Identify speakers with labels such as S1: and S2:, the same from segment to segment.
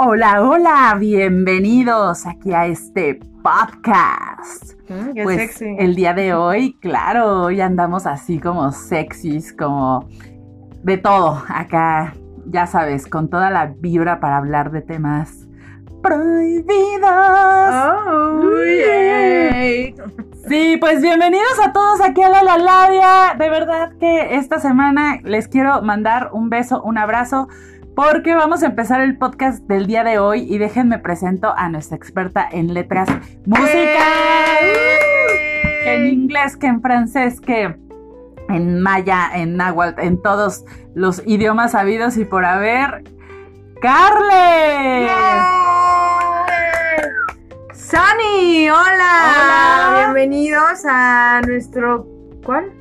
S1: Hola, hola, bienvenidos aquí a este podcast.
S2: Mm, qué
S1: pues
S2: sexy.
S1: el día de hoy, claro, hoy andamos así como sexys, como de todo acá, ya sabes, con toda la vibra para hablar de temas prohibidos.
S2: Oh, yay.
S1: Sí, pues bienvenidos a todos aquí a la Laladia. De verdad que esta semana les quiero mandar un beso, un abrazo, porque vamos a empezar el podcast del día de hoy y déjenme presento a nuestra experta en letras musicales. Que en inglés, que en francés, que en maya, en náhuatl, en todos los idiomas habidos y por haber. ¡Carles!
S2: Sunny, hola.
S1: Hola.
S2: Bienvenidos a nuestro ¿cuál?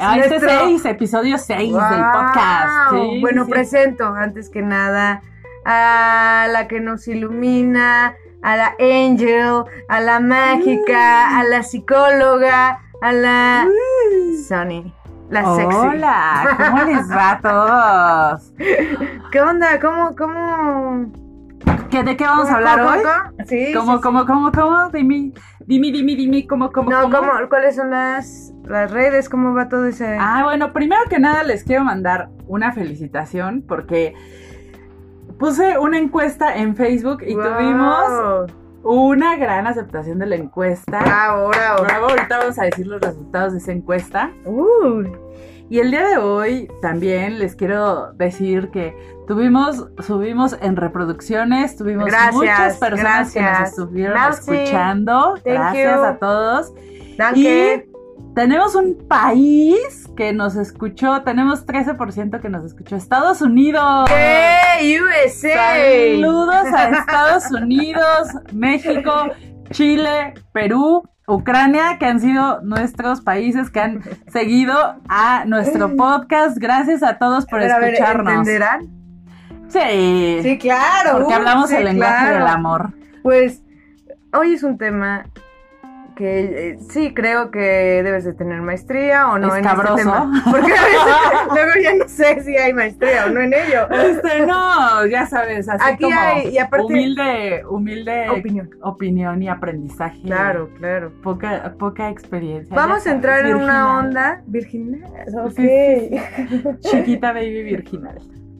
S1: A este
S2: Nuestro-
S1: 6, episodio 6 del podcast. Sí,
S2: bueno,
S1: sí,
S2: presento antes que nada a la que nos ilumina, a la angel, a la mágica, a la psicóloga, a la Sunny, la sexy.
S1: Hola, ¿cómo les va a todos?
S2: ¿Qué onda? ¿Cómo, cómo?
S1: ¿Qué, ¿De qué vamos a
S2: ¿Cómo,
S1: hablar hoy?
S2: cómo? Sí.
S1: ¿Cómo,
S2: sí,
S1: cómo, cómo, cómo? Dime, dime, dime, dime, ¿cómo, cómo,
S2: No,
S1: cómo?
S2: ¿cómo? ¿Cuáles son las, las redes? ¿Cómo va todo ese...?
S1: Ah, bueno, primero que nada les quiero mandar una felicitación porque puse una encuesta en Facebook y
S2: Wow.
S1: tuvimos una gran aceptación de la encuesta.
S2: Bravo, bravo.
S1: Bravo, ahorita vamos a decir los resultados de esa encuesta.
S2: Uh,
S1: Y el día de hoy también les quiero decir que tuvimos, subimos en reproducciones, tuvimos
S2: Gracias,
S1: muchas personas que nos estuvieron escuchando.
S2: Thank
S1: gracias
S2: you.
S1: a todos.
S2: danke.
S1: Y tenemos un país que nos escuchó, tenemos 13% que nos escuchó, Estados Unidos.
S2: ¡Hey, USA!
S1: Saludos a Estados Unidos, México, Chile, Perú, Ucrania, que han sido nuestros países que han seguido a nuestro podcast. Gracias a todos por
S2: a ver,
S1: escucharnos.
S2: ¿entenderán?
S1: Sí,
S2: Sí, claro.
S1: porque
S2: uh,
S1: hablamos
S2: sí,
S1: el lenguaje
S2: claro.
S1: del amor.
S2: Pues, hoy es un tema que eh, sí creo que debes de tener maestría o no en este tema. Porque a veces luego ya no sé si hay maestría o no en ello.
S1: Este, no, ya sabes, así
S2: Aquí
S1: como
S2: hay- y aparte-
S1: humilde, humilde
S2: Opinión.
S1: opinión y aprendizaje.
S2: Claro, claro.
S1: Poca, poca experiencia.
S2: Vamos a entrar
S1: sabes,
S2: en una onda virginal. Ok.
S1: Chiquita baby virginal.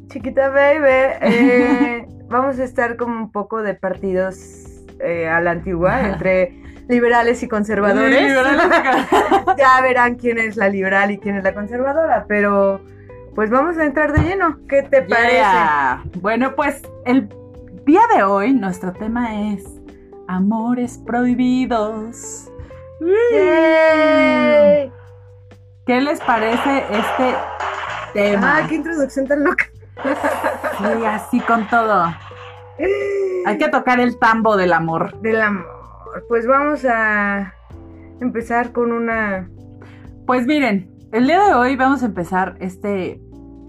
S2: Chiquita baby, eh, vamos a estar como un poco de partidos eh, a la antigua, entre liberales y conservadores.
S1: Liberales.
S2: ya verán quién es la liberal y quién es la conservadora, pero pues vamos a entrar de lleno. ¿Qué te parece?
S1: Yeah. Bueno, pues el día de hoy nuestro tema es amores prohibidos. ¿Qué les parece este tema?
S2: Ah, qué introducción tan loca.
S1: Sí, así con todo. Hay que tocar el tambo del amor.
S2: Del amor. Pues vamos a empezar con una.
S1: Pues miren, el día de hoy vamos a empezar este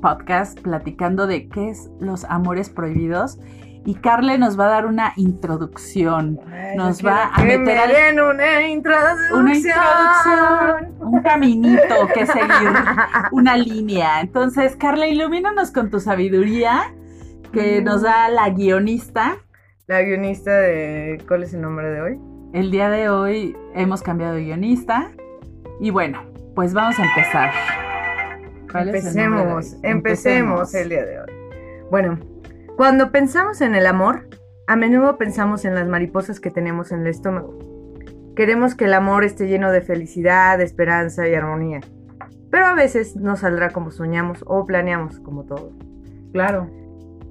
S1: podcast platicando de qué es los amores prohibidos y Carle nos va a dar una introducción,
S2: Ay,
S1: Nos va a meter
S2: me
S1: al-
S2: una introducción.
S1: una introducción, un caminito que seguir, una línea. Entonces, Carla, ilumínanos con tu sabiduría que
S2: Mm.
S1: nos da la guionista.
S2: La guionista de. ¿Cuál es el nombre de hoy?
S1: El día de hoy hemos cambiado de guionista y bueno, pues vamos a empezar.
S2: Empecemos, empecemos el día de hoy. Bueno, cuando pensamos en el amor, a menudo pensamos en las mariposas que tenemos en el estómago. Queremos que el amor esté lleno de felicidad, esperanza y armonía. Pero a veces no saldrá como soñamos o planeamos, como todo.
S1: Claro.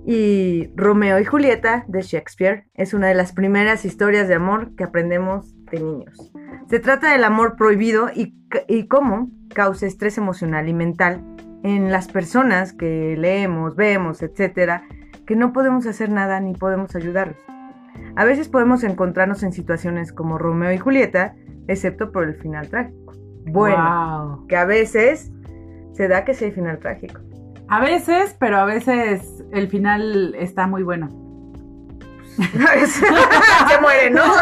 S2: Y Romeo y Julieta de Shakespeare es una de las primeras historias de amor que aprendemos de niños. Se trata del amor prohibido y, cómo causa estrés emocional y mental en las personas que leemos, vemos, etcétera, que no podemos hacer nada ni podemos ayudarlos. A veces podemos encontrarnos en situaciones como Romeo y Julieta, excepto por el final trágico. Bueno,
S1: Wow.
S2: que a veces se da que sí hay final trágico.
S1: A veces, pero a veces el final está muy bueno.
S2: se muere, ¿no?
S1: No,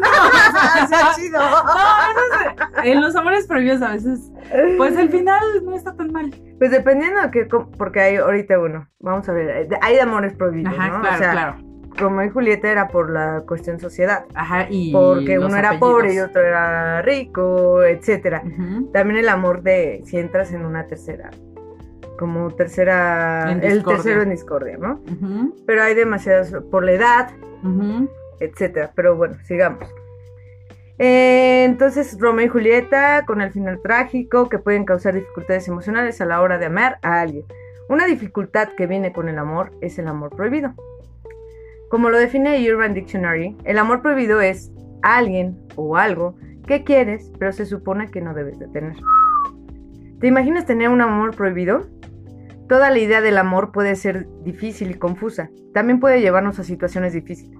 S1: no,
S2: chido.
S1: No, en los amores prohibidos a veces, pues el final no está tan mal.
S2: Pues dependiendo de com- porque hay ahorita uno, vamos a ver, hay de amores prohibidos,
S1: Ajá,
S2: ¿no?
S1: claro,
S2: o sea,
S1: claro.
S2: Romeo y Julieta era por la cuestión sociedad.
S1: Ajá, y.
S2: Porque uno era
S1: apellidos.
S2: pobre y otro era rico, etcétera.
S1: Ujú.
S2: También el amor de si entras en una tercera, como tercera, el tercero en discordia, ¿no? Pero hay demasiadas por la edad,
S1: ujú.
S2: etcétera. Pero bueno, sigamos. Eh, entonces, Romeo y Julieta, con el final trágico, que pueden causar dificultades emocionales a la hora de amar a alguien. Una dificultad que viene con el amor es el amor prohibido. Como lo define Urban Dictionary, el amor prohibido es alguien o algo que quieres, pero se supone que no debes de tener. ¿Te imaginas tener un amor prohibido? Toda la idea del amor puede ser difícil y confusa. También puede llevarnos a situaciones difíciles.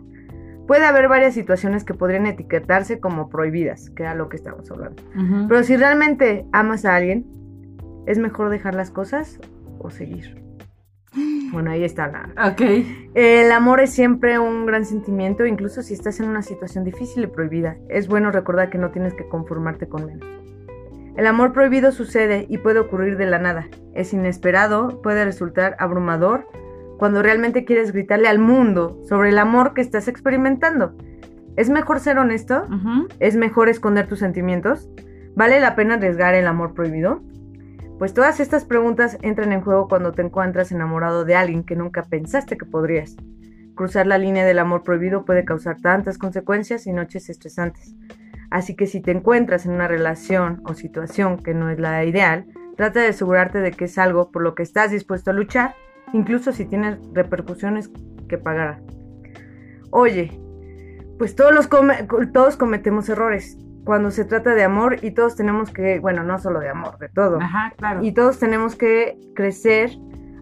S2: Puede haber varias situaciones que podrían etiquetarse como prohibidas, que era lo que estamos hablando. Pero si realmente amas a alguien, ¿es mejor dejar las cosas o seguir? Bueno, ahí está la...
S1: Ok.
S2: El amor es siempre un gran sentimiento, incluso si estás en una situación difícil y prohibida. Es bueno recordar que no tienes que conformarte con menos. El amor prohibido sucede y puede ocurrir de la nada. Es inesperado, puede resultar abrumador cuando realmente quieres gritarle al mundo sobre el amor que estás experimentando. ¿Es mejor ser honesto? ¿Es mejor esconder tus sentimientos? ¿Vale la pena arriesgar el amor prohibido? Pues todas estas preguntas entran en juego cuando te encuentras enamorado de alguien que nunca pensaste que podrías. Cruzar la línea del amor prohibido puede causar tantas consecuencias y noches estresantes. Así que si te encuentras en una relación o situación que no es la ideal, trata de asegurarte de que es algo por lo que estás dispuesto a luchar, incluso si tienes repercusiones que pagar. Oye, pues todos, los come- todos cometemos errores cuando se trata de amor y todos tenemos que, bueno, no solo de amor, de todo.
S1: Ajá, claro.
S2: Y todos tenemos que crecer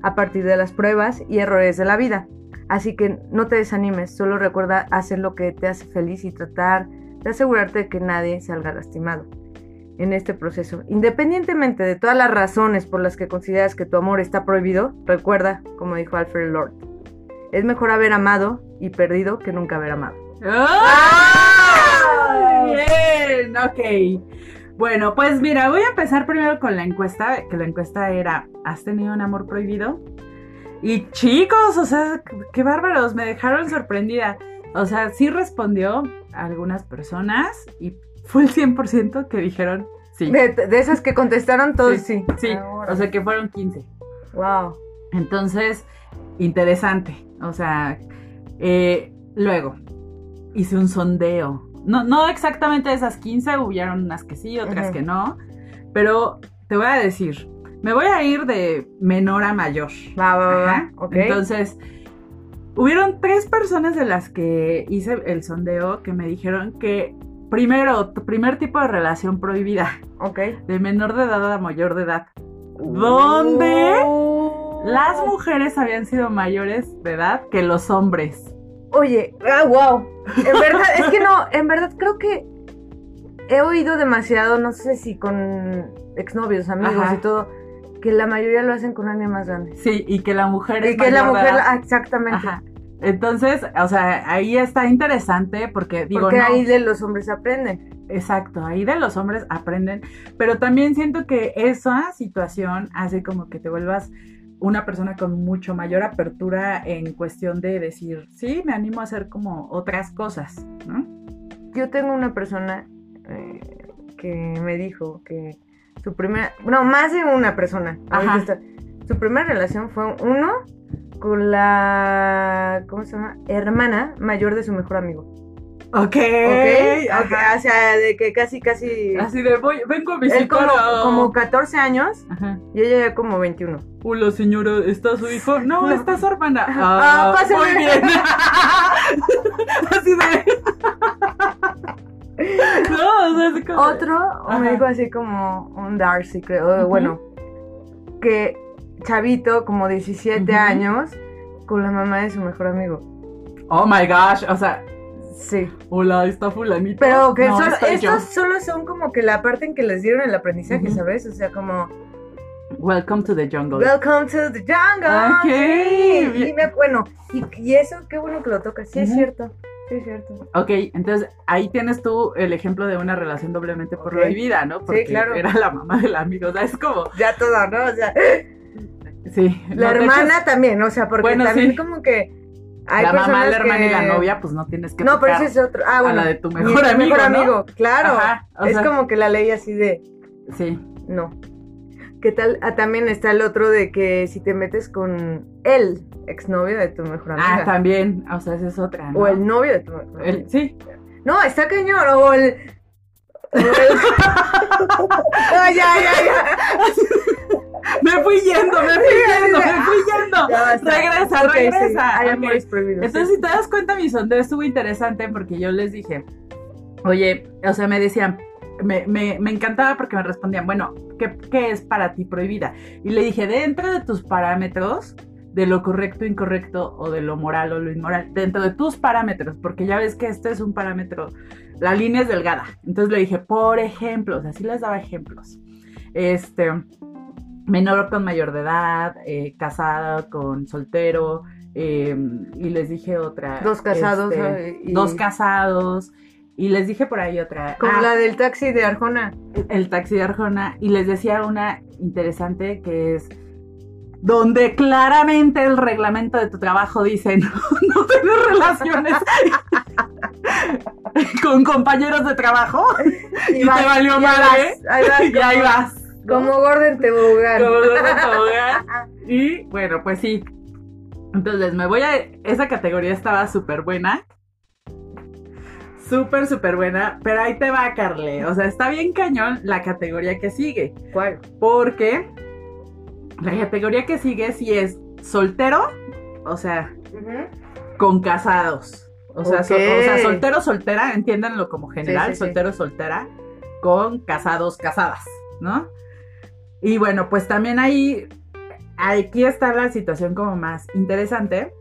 S2: a partir de las pruebas y errores de la vida. Así que no te desanimes, solo recuerda hacer lo que te hace feliz y tratar de asegurarte de que nadie salga lastimado en este proceso. Independientemente de todas las razones por las que consideras que tu amor está prohibido, recuerda, como dijo Alfred Lord, es mejor haber amado y perdido que nunca haber amado.
S1: ¡Ah! Bien, ok. Bueno, pues mira, voy a empezar primero con la encuesta, que la encuesta era, ¿has tenido un amor prohibido? Y chicos, o sea, qué bárbaros, me dejaron sorprendida. O sea, sí respondió algunas personas y fue el 100% que dijeron sí.
S2: De, de esas que contestaron todos, sí.
S1: Sí, o sea que fueron 15.
S2: Wow.
S1: Entonces, interesante. O sea, eh, luego hice un sondeo. No, no exactamente esas 15, hubieron unas que sí, otras que no. Pero te voy a decir, me voy a ir de menor a mayor.
S2: Va, va, va,
S1: Ajá.
S2: ok.
S1: Entonces, hubieron tres personas de las que hice el sondeo que me dijeron que primero, tu primer tipo de relación prohibida,
S2: ok.
S1: de menor de edad a mayor de edad. ¿Dónde?
S2: Oh.
S1: Las mujeres habían sido mayores de edad que los hombres.
S2: Oye, ah, wow. En verdad, es que no, en verdad creo que he oído demasiado, no sé si con exnovios, amigos
S1: Ajá.
S2: y todo, que la mayoría lo hacen con alguien más grande.
S1: Sí, y que la mujer es
S2: Y que la
S1: mayor
S2: mujer, ah, exactamente.
S1: Ajá. Entonces, o sea, ahí está interesante porque digo,
S2: Porque
S1: no,
S2: ahí de los hombres aprenden.
S1: exacto, ahí de los hombres aprenden, pero también siento que esa situación hace como que te vuelvas una persona con mucho mayor apertura en cuestión de decir, sí, me animo a hacer como otras cosas, ¿no?
S2: Yo tengo una persona eh, que me dijo que su primera, no, más de una persona.
S1: Ajá.
S2: está- su primera relación fue uno con la, ¿cómo se llama? Hermana mayor de su mejor amigo.
S1: Ok,
S2: ¿Ok?
S1: ajá.
S2: Ok, o sea, de que casi, casi...
S1: Así de, voy, vengo a
S2: Él
S1: visitar
S2: como,
S1: a-
S2: como 14 años
S1: Ajá.
S2: y ella ya como 21.
S1: Hola señora, ¿está su hijo? No,
S2: No.
S1: está su hermana.
S2: Ah, pásale.
S1: Muy bien. así de. no, o sea, así como.
S2: Otro
S1: Ajá.
S2: me dijo así como un Darcy, creo.
S1: Ujú.
S2: Bueno, que chavito, como 17
S1: Ujú.
S2: años, con la mamá de su mejor amigo.
S1: Oh my gosh, o sea,
S2: Sí.
S1: hola, está fulanito.
S2: Pero que
S1: no,
S2: solo- estos solo son como que la parte en que les dieron el aprendizaje,
S1: Ujú.
S2: ¿sabes? O sea, como
S1: Welcome to the jungle.
S2: Welcome to the jungle.
S1: Ok,
S2: Sí, y me- bueno, y, y eso, qué bueno que lo tocas. Sí, es cierto. Sí, cierto.
S1: Ok, entonces ahí tienes tú el ejemplo de una relación doblemente
S2: Ok.
S1: prohibida, ¿no? Porque
S2: claro.
S1: era la mamá del amigo, o sea, es como,
S2: Ya todo, ¿no? O sea,
S1: sí.
S2: la
S1: no,
S2: hermana también, o sea, porque
S1: Bueno,
S2: también
S1: sí.
S2: como que Hay
S1: la mamá, la hermana y la novia, pues no tienes que
S2: No, pero ese es otro. Ah,
S1: a
S2: bueno.
S1: la de tu mejor amigo,
S2: mejor
S1: ¿no?
S2: amigo, claro.
S1: Ajá,
S2: es
S1: sea,
S2: como que la ley así de.
S1: Sí,
S2: No. ¿Qué tal? Ah, también está el otro de que si te metes con el exnovio de tu mejor amiga.
S1: ah, también, o sea, esa es otra, ¿no?
S2: O el novio de tu mejor amiga.
S1: El- sí,
S2: No, está cañón. O el. o el- no, ya, ya, ya.
S1: me fui yendo, me fui yendo, me fui yendo.
S2: Ya basta.
S1: Regresa,
S2: Ok, sí,
S1: regresa.
S2: Hay
S1: Ok.
S2: amores prohibidos.
S1: Entonces, si te das cuenta, mi sondeo estuvo interesante porque yo les dije, oye, o sea, me decían, me, me, me encantaba porque me respondían, bueno, ¿qué, ¿qué es para ti prohibida? Y le dije, dentro de tus parámetros, de lo correcto, incorrecto, o de lo moral o lo inmoral, dentro de tus parámetros, porque ya ves que este es un parámetro, la línea es delgada. Entonces le dije, por ejemplo, o sea, sí les daba ejemplos. Este, menor con mayor de edad, eh, casada con soltero, eh, y les dije otra.
S2: Dos casados.
S1: este,
S2: y-
S1: dos casados, y les dije por ahí otra.
S2: Como
S1: ah,
S2: la del taxi de Arjona.
S1: el taxi de Arjona, y les decía una interesante que es donde claramente el reglamento de tu trabajo dice no, no tener relaciones con compañeros de trabajo y,
S2: vas-
S1: te valió
S2: y ahí
S1: madre
S2: vas, ahí vas,
S1: y ahí vas. ¿no?
S2: Como Gordon Tobogán.
S1: Como Gordon Tobogán. Y bueno, pues sí. Entonces me voy a. Esa categoría estaba súper buena. Súper, súper buena. Pero ahí te va, Carle. O sea, está bien cañón la categoría que sigue.
S2: ¿Cuál?
S1: Porque la categoría que sigue sí es soltero. O sea, con casados. O sea, so-
S2: Ok.
S1: o sea, soltero, soltera, entiéndanlo como general,
S2: Sí, sí, sí.
S1: soltero, soltera, con casados, casadas, ¿no? Y bueno, pues también ahí, aquí está la situación como más interesante,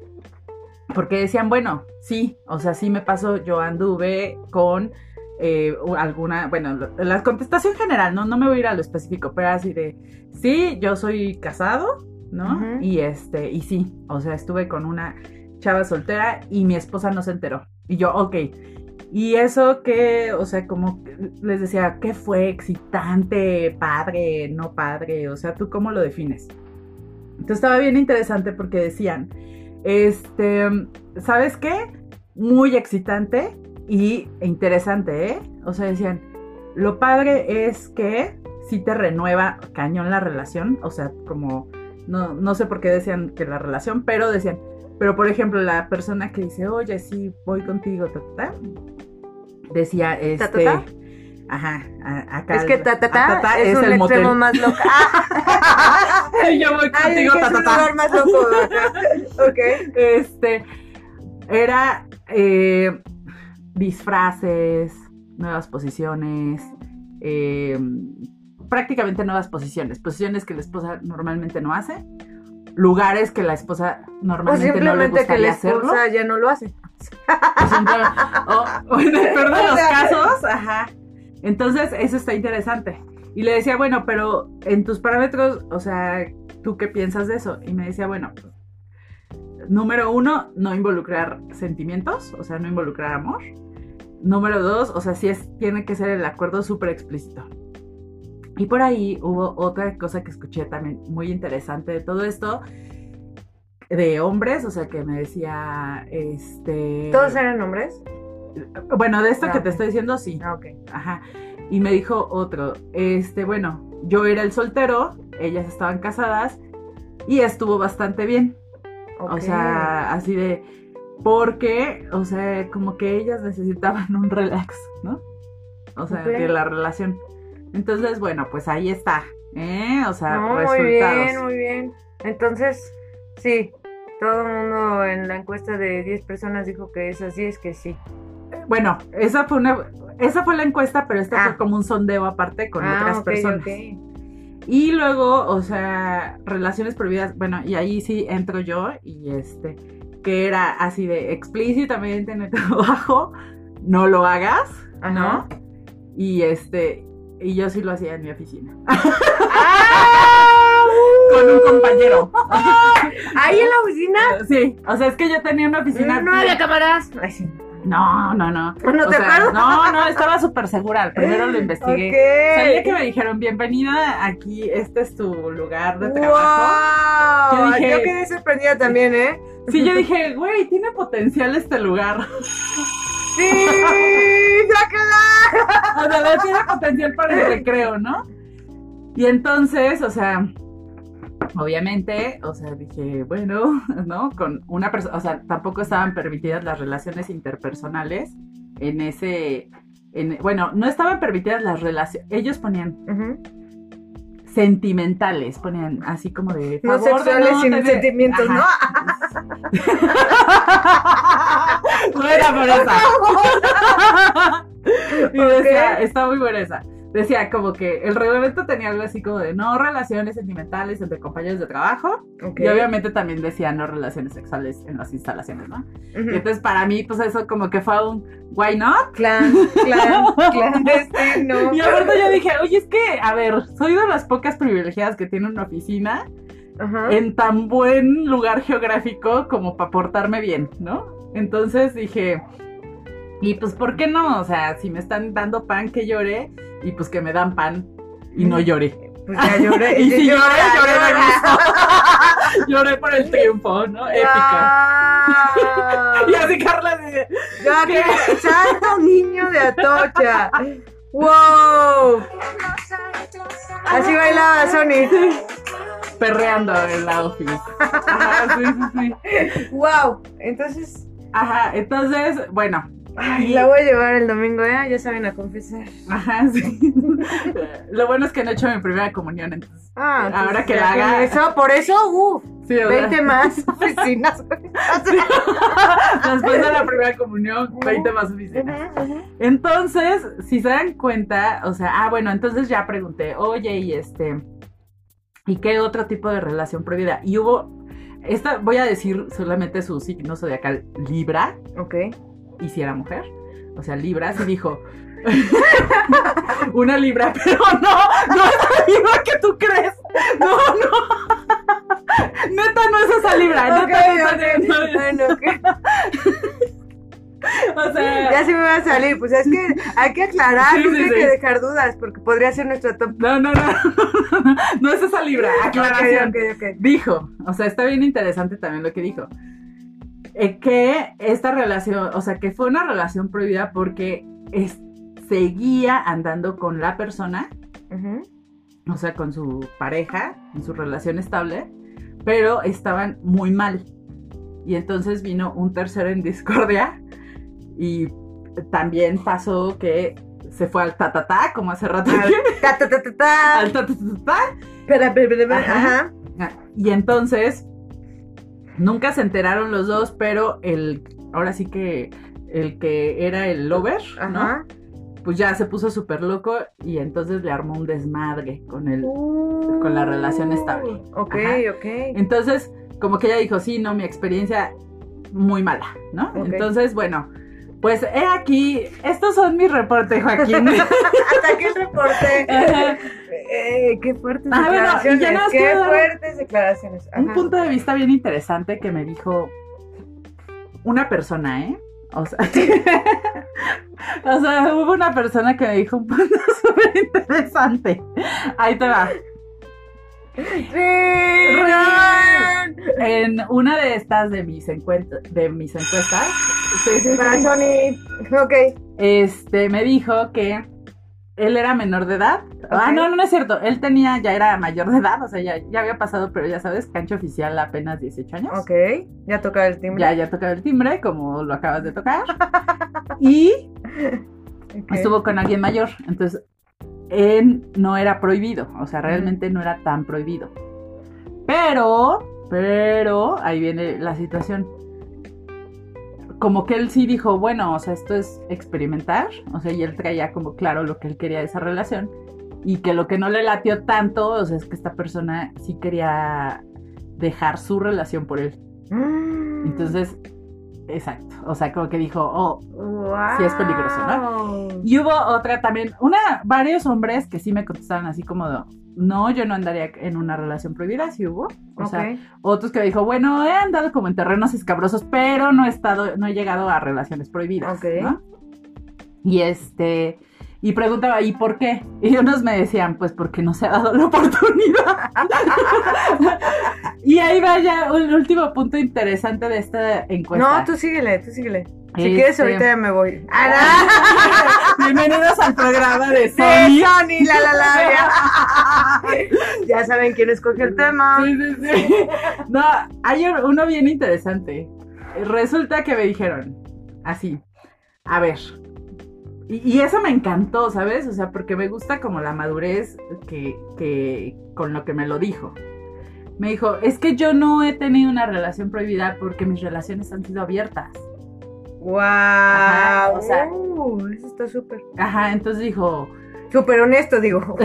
S1: porque decían, bueno, sí, o sea, sí me pasó, yo anduve con eh, alguna, bueno, la contestación general, ¿no? No me voy a ir a lo específico, pero así de, sí, yo soy casado, ¿no? Y este, y sí, o sea, estuve con una chava soltera y mi esposa no se enteró. Y yo, ok. Y eso que, o sea, como les decía, ¿qué fue excitante, padre, no padre? O sea, ¿tú cómo lo defines? Entonces estaba bien interesante porque decían, este, ¿sabes qué? Muy excitante y interesante, ¿eh? O sea, decían, lo padre es que sí te renueva cañón la relación, o sea, como, no, no sé por qué decían que la relación, pero decían, pero por ejemplo, la persona que dice, oye, sí, voy contigo, ta, ta, ta", decía, este,
S2: ¿Ta,
S1: ajá, a- acá
S2: Es que
S1: el-
S2: ta, ta, ta es, un
S1: el motel.
S2: extremo más loco. Ah,
S1: yo voy contigo,
S2: dije,
S1: ta,
S2: es un lugar más loco. ok.
S1: Este, era eh, disfraces, nuevas posiciones, eh, prácticamente nuevas posiciones, posiciones que la esposa normalmente no hace, lugares que la esposa
S2: O
S1: normalmente no le
S2: simplemente que la
S1: gustaría hacerlo.
S2: esposa ya no lo hace.
S1: O, o en el peor de los casos, ajá. Entonces, eso está interesante. Y le decía, bueno, pero en tus parámetros, o sea, ¿tú qué piensas de eso? Y me decía, bueno, pues, número uno, no involucrar sentimientos, o sea, no involucrar amor. Número dos, o sea, sí es, tiene que ser el acuerdo súper explícito. Y por ahí hubo otra cosa que escuché también muy interesante de todo esto, de hombres, o sea, que me decía, este...
S2: ¿Todos eran hombres?
S1: Bueno, de esto
S2: Ah,
S1: que te estoy diciendo, sí.
S2: Ah, ok.
S1: Ajá. Y me dijo otro, este, bueno, yo era el soltero, ellas estaban casadas y estuvo bastante bien. O
S2: ok.
S1: sea, así de, porque, o sea, como que ellas necesitaban un relax, ¿no? O sea,
S2: Ok.
S1: de la relación. Entonces, bueno, pues ahí está, ¿eh? O sea,
S2: No, muy
S1: resultados.
S2: bien, muy bien. Entonces, sí, todo el mundo en la encuesta de 10 personas dijo que esas 10 que sí.
S1: Bueno, esa fue una, esa fue la encuesta, pero esta
S2: Ah.
S1: fue como un sondeo aparte con
S2: Ah,
S1: otras
S2: ok,
S1: personas.
S2: ok.
S1: Y luego, o sea, relaciones prohibidas, bueno, y ahí sí entro yo y este, que era así de explícitamente en el trabajo, no lo hagas. ¿no? Y este, y yo sí lo hacía en mi oficina,
S2: ¡Ah!
S1: con un compañero.
S2: Ahí en la oficina.
S1: Sí, o sea, es que yo tenía una oficina.
S2: No había cámaras.
S1: No, no, no.
S2: ¿No
S1: O
S2: te
S1: sea,
S2: acuerdas?
S1: No, no, estaba súper segura. Primero lo investigué.
S2: Ok.
S1: Sabía que me dijeron, bienvenida, aquí, este es tu lugar de trabajo.
S2: Wow.
S1: Yo dije-
S2: Yo quedé sorprendida también, ¿eh?
S1: Sí, yo dije, güey, tiene potencial este lugar.
S2: ¡Sí! ¡Sácala!
S1: O sea, tiene potencial para el recreo, ¿no? Y entonces, o sea, obviamente, o sea, dije, bueno, ¿no? Con una persona, o sea, tampoco estaban permitidas las relaciones interpersonales en ese, en, bueno, no estaban permitidas las relaciones, ellos ponían. Sentimentales, ponían así como de
S2: No
S1: favor
S2: sexuales
S1: no
S2: sin
S1: tener-
S2: sentimientos, ¿no?
S1: no era por esa. y decía,
S2: Ok.
S1: está muy buena esa. Decía como que el reglamento tenía algo así como de no relaciones sentimentales entre compañeros de trabajo.
S2: Ok.
S1: Y obviamente también decía no relaciones sexuales en las instalaciones, ¿no? Y entonces para mí, pues eso como que fue un why not?
S2: Clan, clan, clandestino.
S1: Y aparte yo dije, oye, es que, a ver, soy de las pocas privilegiadas que tiene una oficina
S2: Ajá.
S1: en tan buen lugar geográfico como para portarme bien, ¿no? Entonces dije, y pues, ¿por qué no? O sea, si me están dando pan, que llore, y pues que me dan pan y no llore.
S2: Pues ya lloré.
S1: y si lloré, lloré de
S2: llora.
S1: gusto. lloré por el triunfo, ¿no? Épica. Y así Carla dice,
S2: Ya que santo niño de Atocha. Wow. Así bailaba Sony.
S1: perreando en la office. Ajá, sí, sí, sí.
S2: Wow. Entonces,
S1: Ajá, entonces, bueno.
S2: Ay, la voy a llevar el domingo, ¿eh? Ya saben a confesar.
S1: Ajá, sí. Lo bueno es que no he hecho mi primera comunión, entonces.
S2: Ah,
S1: Ahora
S2: pues,
S1: que
S2: ya
S1: la haga.
S2: Eso, por eso, uff.
S1: Sí, o sea,
S2: 20 más oficinas.
S1: Después de la primera comunión, 20 más oficinas. Entonces, si se dan cuenta, o sea, ah, bueno, entonces ya pregunté, oye, y este, ¿y qué otro tipo de relación prohibida? Y hubo, esta, voy a decir solamente su signo zodiacal, Libra,
S2: Ok.
S1: Y si era mujer, o sea, Libra, sí dijo, una Libra, pero no, no es la Libra que tú crees, no, no. Neta, no es esa Libra,
S2: Ok,
S1: neta, no es-
S2: Bueno, ok.
S1: o sea,
S2: Ya se me va a salir. Pues es que hay que aclarar,
S1: Sí, sí,
S2: hay
S1: sí.
S2: que dejar dudas, porque podría ser nuestro top.
S1: No, no, no. No es esa libra. Aclaración. Dijo, o sea, está bien interesante también lo que dijo. Eh, que esta relación, o sea, que fue una relación prohibida porque es- seguía andando con la persona,
S2: Ujú.
S1: o sea, con su pareja, en su relación estable, pero estaban muy mal. Y entonces vino un tercero en discordia y también pasó que se fue al tatatá, como hace rato.
S2: Al ta, ta, ta, ta, ta.
S1: al tatatá, Ajá.
S2: Ajá.
S1: Y entonces, nunca se enteraron los dos, pero el, ahora sí que el que era el lover, ¿no?
S2: Ajá.
S1: Pues ya se puso súper loco y entonces le armó un desmadre con él. con la relación estable.
S2: Ok,
S1: Ajá.
S2: ok.
S1: Entonces, como que ella dijo, sí, no, mi experiencia muy mala, ¿no? Entonces, bueno, pues he aquí, estos son mis reportes, Joaquín.
S2: Hasta aquí el reporte. Eh, qué fuertes
S1: Ah, bueno, y ya
S2: declaraciones. qué fuertes declaraciones.
S1: un punto de vista bien interesante que me dijo una persona, ¿eh? O sea, o sea, hubo una persona que me dijo un punto súper interesante. Ahí te va. En una de estas de mis, de mis encuestas.
S2: Ok.
S1: este, me dijo que él era menor de edad. Ah, no, no, es cierto. Él tenía, ya era mayor de edad, o sea, ya, ya había pasado, pero ya sabes, cancha oficial apenas 18 años.
S2: Ok. Ya toca el timbre.
S1: Ya, ya tocaba el timbre, como lo acabas de tocar. y estuvo con alguien mayor. Entonces, él no era prohibido. O sea, realmente no era tan prohibido. Pero, pero, ahí viene la situación. Como que él sí dijo, bueno, o sea, esto es experimentar. O sea, y él traía como claro lo que él quería de esa relación. Y que lo que no le latió tanto, o sea, es que esta persona sí quería dejar su relación por él.
S2: Mm.
S1: Entonces, exacto. O sea, como que dijo, oh,
S2: Wow.
S1: sí es peligroso, Y hubo otra también, una, varios hombres que sí me contestaron así como, de, no, yo no andaría en una relación prohibida, sí hubo. O sea, otros que dijo, bueno, he andado como en terrenos escabrosos, pero no he estado, no he llegado a relaciones prohibidas,
S2: Ok.
S1: ¿no? Y este, y preguntaba, ¿y por qué? Y unos me decían, pues porque no se ha dado la oportunidad. y ahí va ya, ya, un último punto interesante de esta encuesta.
S2: No, tú síguele, tú síguele. Si
S1: Este-
S2: quieres, ahorita ya me voy. ¡Ah,
S1: Bienvenidos al programa de! Sony.
S2: Sí, Sony, la la la. ya saben quién escogió el tema.
S1: Sí, sí, sí. No, hay un- uno bien interesante. Resulta que me dijeron así, a ver. Y, y eso me encantó, ¿sabes? O sea, porque me gusta como la madurez que, que con lo que me lo dijo. Me dijo, es que yo no he tenido una relación prohibida porque mis relaciones han sido abiertas.
S2: ¡Wow!
S1: Ajá, o sea-
S2: Uh, eso está súper.
S1: Ajá, entonces dijo,
S2: Súper honesto, digo.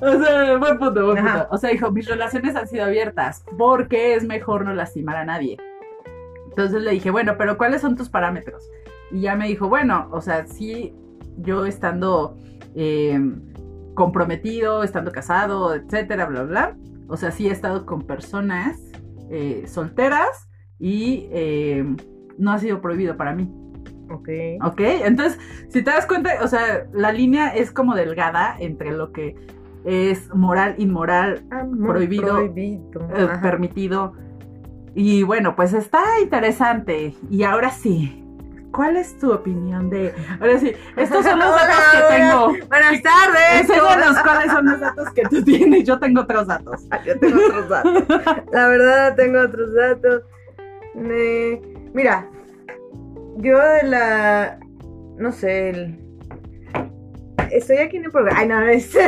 S1: o sea, buen punto, buen punto. O sea, dijo, mis relaciones han sido abiertas porque es mejor no lastimar a nadie. Entonces le dije, bueno, pero ¿cuáles son tus parámetros? Y ya me dijo, bueno, o sea, sí, yo estando eh, comprometido, estando casado, etcétera, bla, bla. O sea, sí he estado con personas eh, solteras y eh, no ha sido prohibido para mí.
S2: ok.
S1: ¿Ok? Entonces, si te das cuenta, o sea, la línea es como delgada entre lo que es moral, inmoral,
S2: Amor
S1: Prohibido,
S2: Prohibido. Ajá.
S1: permitido. Y bueno, pues está interesante. Y ahora sí, ¿cuál es tu opinión de... Ahora sí, estos son los
S2: Hola,
S1: datos que
S2: hola.
S1: tengo.
S2: Buenas tardes.
S1: Enséñanos cuáles son los datos que tú tienes. Yo tengo otros datos.
S2: Yo tengo otros datos. La verdad, tengo otros datos. Mira, yo de la. No sé. el- Estoy aquí en el programa. Ay, no, es.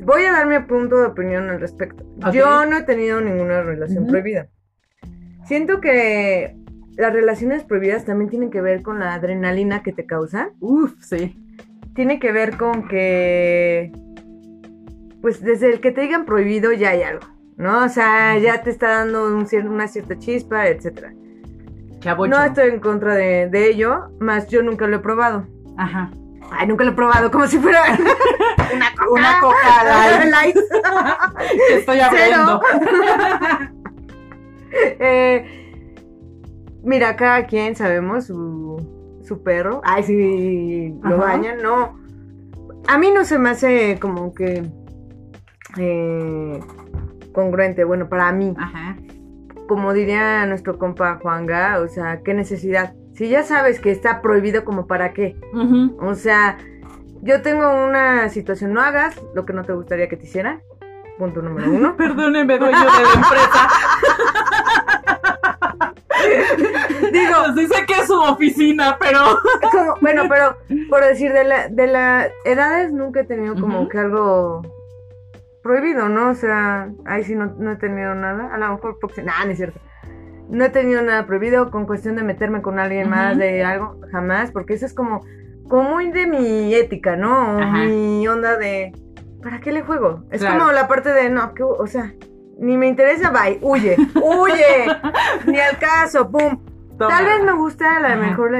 S2: Voy a dar mi punto de opinión al respecto. Yo no he tenido ninguna relación prohibida. Siento que las relaciones prohibidas también tienen que ver con la adrenalina que te causan
S1: Uf, sí.
S2: tiene que ver con que, pues desde el que te digan prohibido ya hay algo, ¿no? O sea, ya te está dando un cier- una cierta chispa, etcétera.
S1: Chavocho.
S2: No estoy en contra de, de ello, más yo nunca lo he probado.
S1: Ajá.
S2: Ay, nunca lo he probado, como si fuera una coca.
S1: Una coca light. estoy abriendo.
S2: Eh, mira, cada quien sabemos su, su perro. Ay, si lo bañan, no. A mí no se me hace como que eh, congruente. Bueno, para mí,
S1: Ajá.
S2: como diría nuestro compa Juanga, o sea, ¿qué necesidad? Si ya sabes que está prohibido, como para qué? O sea, yo tengo una situación, no hagas lo que no te gustaría que te hicieran. Punto número uno.
S1: Perdóneme, dueño de la empresa.
S2: Digo,
S1: sé que es su oficina, pero...
S2: Como- bueno, pero por decir, de la, de las edades nunca he tenido como que algo prohibido, ¿no? O sea, ahí sí no, no he tenido nada. A lo mejor porque... Nah, no es cierto. No he tenido nada prohibido con cuestión de meterme con alguien más de algo, jamás, porque eso es como, como de mi ética, ¿no? Mi onda de, ¿para qué le juego? Es
S1: Claro.
S2: como la parte de, no, que, o sea, ni me interesa, bye, huye, huye, ni al caso, pum. Tal vez me gusta a lo
S1: Ajá.
S2: mejor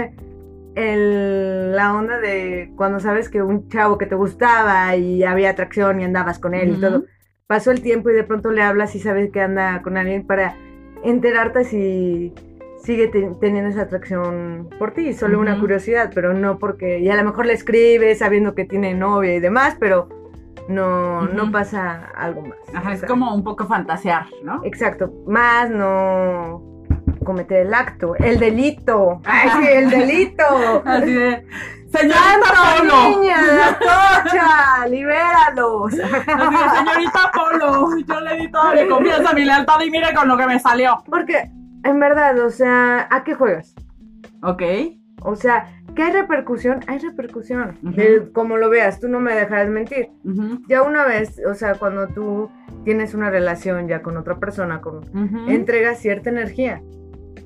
S2: el- la onda de cuando sabes que un chavo que te gustaba y había atracción y andabas con él y todo. Pasó el tiempo y de pronto le hablas y sabes que anda con alguien para enterarte si sigue te- teniendo esa atracción por ti. Solo una curiosidad, pero no porque... Y a lo mejor le escribes sabiendo que tiene novia y demás, pero no,
S1: Ujú.
S2: no pasa algo más.
S1: Ajá, es
S2: sea,
S1: como un poco fantasear, ¿no?
S2: Exacto, más no cometer el acto, el delito. Ay, sí, el delito.
S1: Así de... Señorita
S2: ¡Santo
S1: Polo.
S2: niña, la tocha! ¡Libéralos!
S1: Así de, señorita Polo. Yo le di toda mi confianza, mi lealtad y mire con lo que me salió.
S2: Porque, en verdad, o sea, ¿a qué juegas?
S1: Ok.
S2: O sea, ¿qué hay repercusión? Hay repercusión. De como lo veas, tú no me dejarás mentir. Ya una vez, o sea, cuando tú tienes una relación ya con otra persona, con, entregas cierta energía.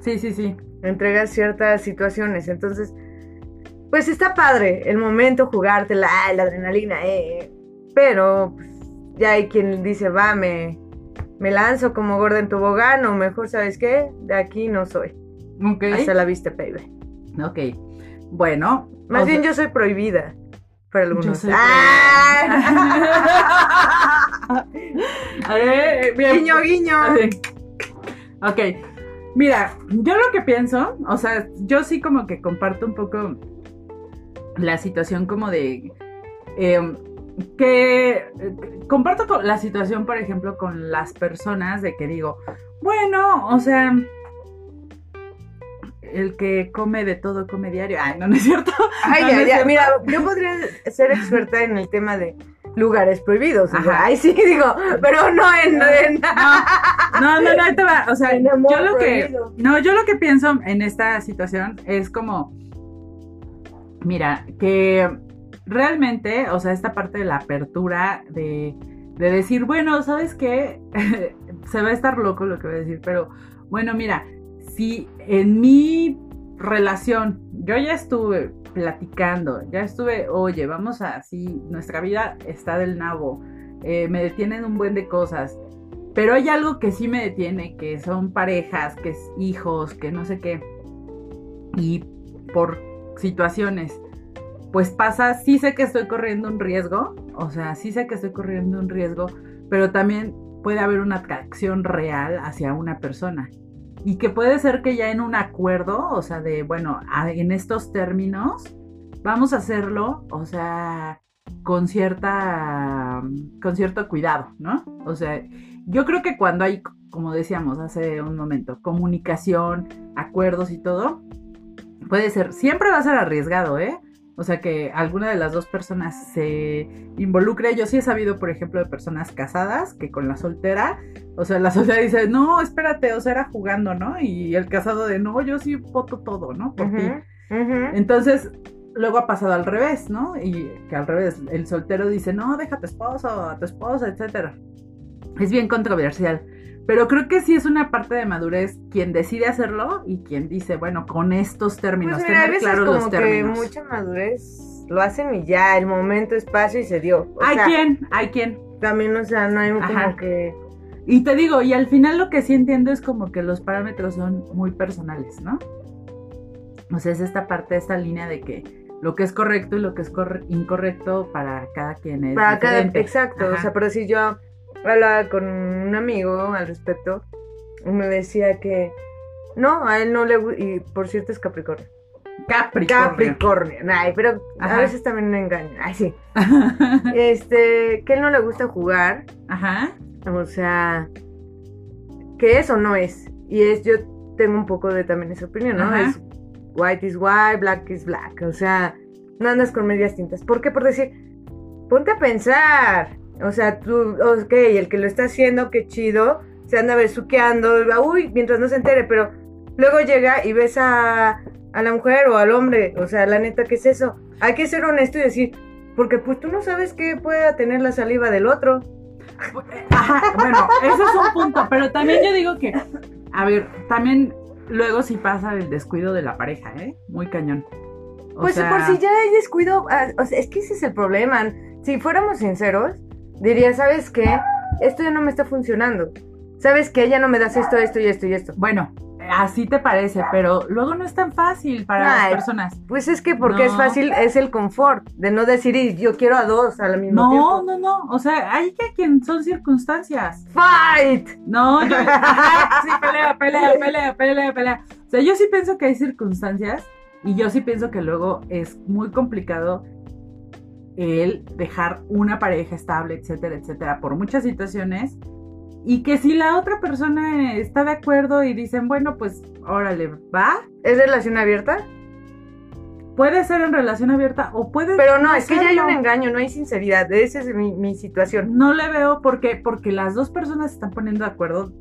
S1: Sí, sí, sí.
S2: entregas ciertas situaciones. Entonces, pues está padre el momento jugártela, la adrenalina, eh, eh. Pero pues, ya hay quien dice, va, me, me lanzo como gorda en tobogán, o mejor, ¿sabes qué? De aquí no soy.
S1: Ok.
S2: Hasta la vista, baby.
S1: Ok. Bueno.
S2: Más bien
S1: sea-
S2: yo soy prohibida. Para algunos.
S1: soy
S2: ¡Ah!
S1: Eh, bien.
S2: guiño, guiño.
S1: Sí. Ok. Mira, yo lo que pienso, o sea, yo sí como que comparto un poco la situación como de... eh, que eh, comparto la situación, por ejemplo, con las personas de que digo, bueno, o sea, el que come de todo come diario. Ay, no, no es cierto.
S2: Ay,
S1: No,
S2: ya,
S1: no
S2: ya.
S1: cierto.
S2: Mira, yo podría ser experta en el tema de lugares prohibidos. o sea,
S1: Ajá.
S2: ay, sí, digo, pero no en. en-
S1: No, no, no, te va. O sea, yo lo que.
S2: prohibido.
S1: No, yo lo que pienso en esta situación es como. Mira, que realmente, o sea, esta parte de la apertura de, de decir, bueno, ¿sabes qué? Se va a estar loco lo que voy a decir, pero bueno, mira, si en mi relación yo ya estuve platicando, ya estuve, oye, vamos a así, nuestra vida está del nabo, eh, me detienen un buen de cosas, pero hay algo que sí me detiene, que son parejas, que es hijos, que no sé qué, y por situaciones, pues pasa, sí sé que estoy corriendo un riesgo, o sea, sí sé que estoy corriendo un riesgo, pero también puede haber una atracción real hacia una persona. Y que puede ser que ya en un acuerdo, o sea, de, bueno, en estos términos, vamos a hacerlo, o sea, con cierta, con cierto cuidado, ¿no? O sea, yo creo que cuando hay, como decíamos hace un momento, comunicación, acuerdos y todo, puede ser, siempre va a ser arriesgado, ¿eh? O sea, que alguna de las dos personas se involucre. Yo sí he sabido, por ejemplo, de personas casadas que con la soltera, o sea, la soltera dice, no, espérate, o sea, era jugando, ¿no? Y el casado de, no, yo sí voto todo, ¿no? Por ti. Entonces, luego ha pasado al revés, ¿no? Y que al revés, el soltero dice, no, deja a tu esposo, a tu esposa, etcétera. Es bien controversial. Pero creo que sí es una parte de madurez quien decide hacerlo y quien dice, bueno, con estos términos,
S2: Pues mira,
S1: tener
S2: veces
S1: claros
S2: como
S1: los
S2: que
S1: términos.
S2: mucha madurez lo hacen y ya, el momento, espacio y se dio. O
S1: Hay
S2: sea,
S1: quien, hay quien.
S2: También, o sea, no hay
S1: Ajá.
S2: como que.
S1: Y te digo, y al final lo que sí entiendo es como que los parámetros son muy personales, ¿no? O sea, es esta parte, esta línea de que lo que es correcto y lo que es corre- incorrecto para cada quien es
S2: Para cada,
S1: diferente.
S2: exacto, o
S1: Ajá.
S2: sea, pero si yo hablaba con un amigo al respecto, y me decía que no, a él no le gusta, y por cierto es Capricornio.
S1: Capricornio.
S2: Capricornio, ay, pero
S1: Ajá.
S2: a veces también me engaña, ay, sí. Este, que él no le gusta jugar,
S1: Ajá.
S2: o sea, que eso no es, y es, yo tengo un poco de también esa opinión, ¿no?
S1: Ajá.
S2: Es white is white, black is black, o sea, no andas con medias tintas. ¿Por qué? Por decir, ponte a pensar. O sea, tú, ok, el que lo está haciendo, qué chido, se anda besuqueando, uy, mientras no se entere, pero luego llega y ves a, a la mujer o al hombre, o sea, la neta, ¿qué es eso? Hay que ser honesto y decir, porque pues tú no sabes qué pueda tener la saliva del otro.
S1: Ajá, bueno, ese es un punto, pero también yo digo que, a ver, también luego sí pasa el descuido de la pareja, ¿eh? Muy cañón. O
S2: Pues
S1: sea,
S2: por si ya hay descuido, ah, o sea, es que ese es el problema. Si fuéramos sinceros, diría, ¿sabes qué? Esto ya no me está funcionando. ¿Sabes qué? Ya no me das esto, esto y esto y esto.
S1: Bueno, así te parece, pero luego no es tan fácil para
S2: Ay,
S1: las personas.
S2: Pues es que porque es
S1: No.
S2: fácil, es el confort de no decir, "Y yo quiero a dos al mismo
S1: No,
S2: tiempo.
S1: no, no. O sea, hay que quien son circunstancias.
S2: ¡Fight!
S1: No, yo. Ajá, sí, pelea, pelea, pelea, pelea, pelea. O sea, yo sí pienso que hay circunstancias y yo sí pienso que luego es muy complicado el dejar una pareja estable, etcétera, etcétera, por muchas situaciones. Y que si la otra persona está de acuerdo y dicen, bueno, pues órale, va,
S2: ¿Es relación abierta?
S1: puede ser en relación abierta o puede
S2: Pero no, es que ya hay un engaño, no hay sinceridad. Esa es mi, mi situación.
S1: No le veo porque porque las dos personas se están poniendo de acuerdo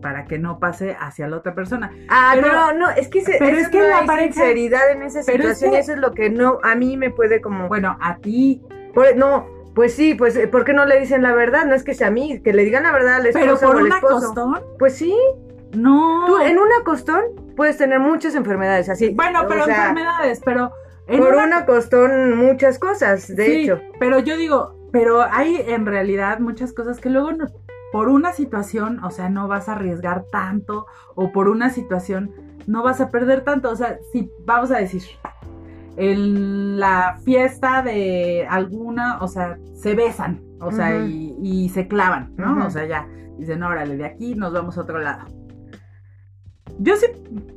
S1: para que no pase hacia la otra persona.
S2: Ah,
S1: Pero-
S2: pero, no, es que, se,
S1: pero
S2: eso
S1: es que
S2: no
S1: la
S2: hay
S1: pareja-
S2: sinceridad en esa
S1: es
S2: situación.
S1: que-
S2: Eso es lo que no, a mí me puede como...
S1: Bueno, a ti,
S2: Por- no, pues sí, pues eh, ¿por qué no le dicen la verdad? No es que sea a mí, que le digan la verdad al esposo
S1: pero por
S2: o al
S1: un
S2: esposo.
S1: acostón,
S2: Pues sí,
S1: no.
S2: tú en un acostón puedes tener muchas enfermedades así.
S1: Bueno,
S2: o
S1: pero
S2: sea,
S1: enfermedades, pero en
S2: por
S1: una-
S2: un acostón muchas cosas, de
S1: sí,
S2: hecho.
S1: Pero yo digo, pero hay en realidad muchas cosas que luego no- por una situación, o sea, no vas a arriesgar tanto o por una situación no vas a perder tanto, o sea, si vamos a decir en la fiesta de alguna, o sea, se besan, o sea, y, y se clavan, ¿no? O sea, ya dicen, órale, de aquí nos vamos a otro lado. Yo sí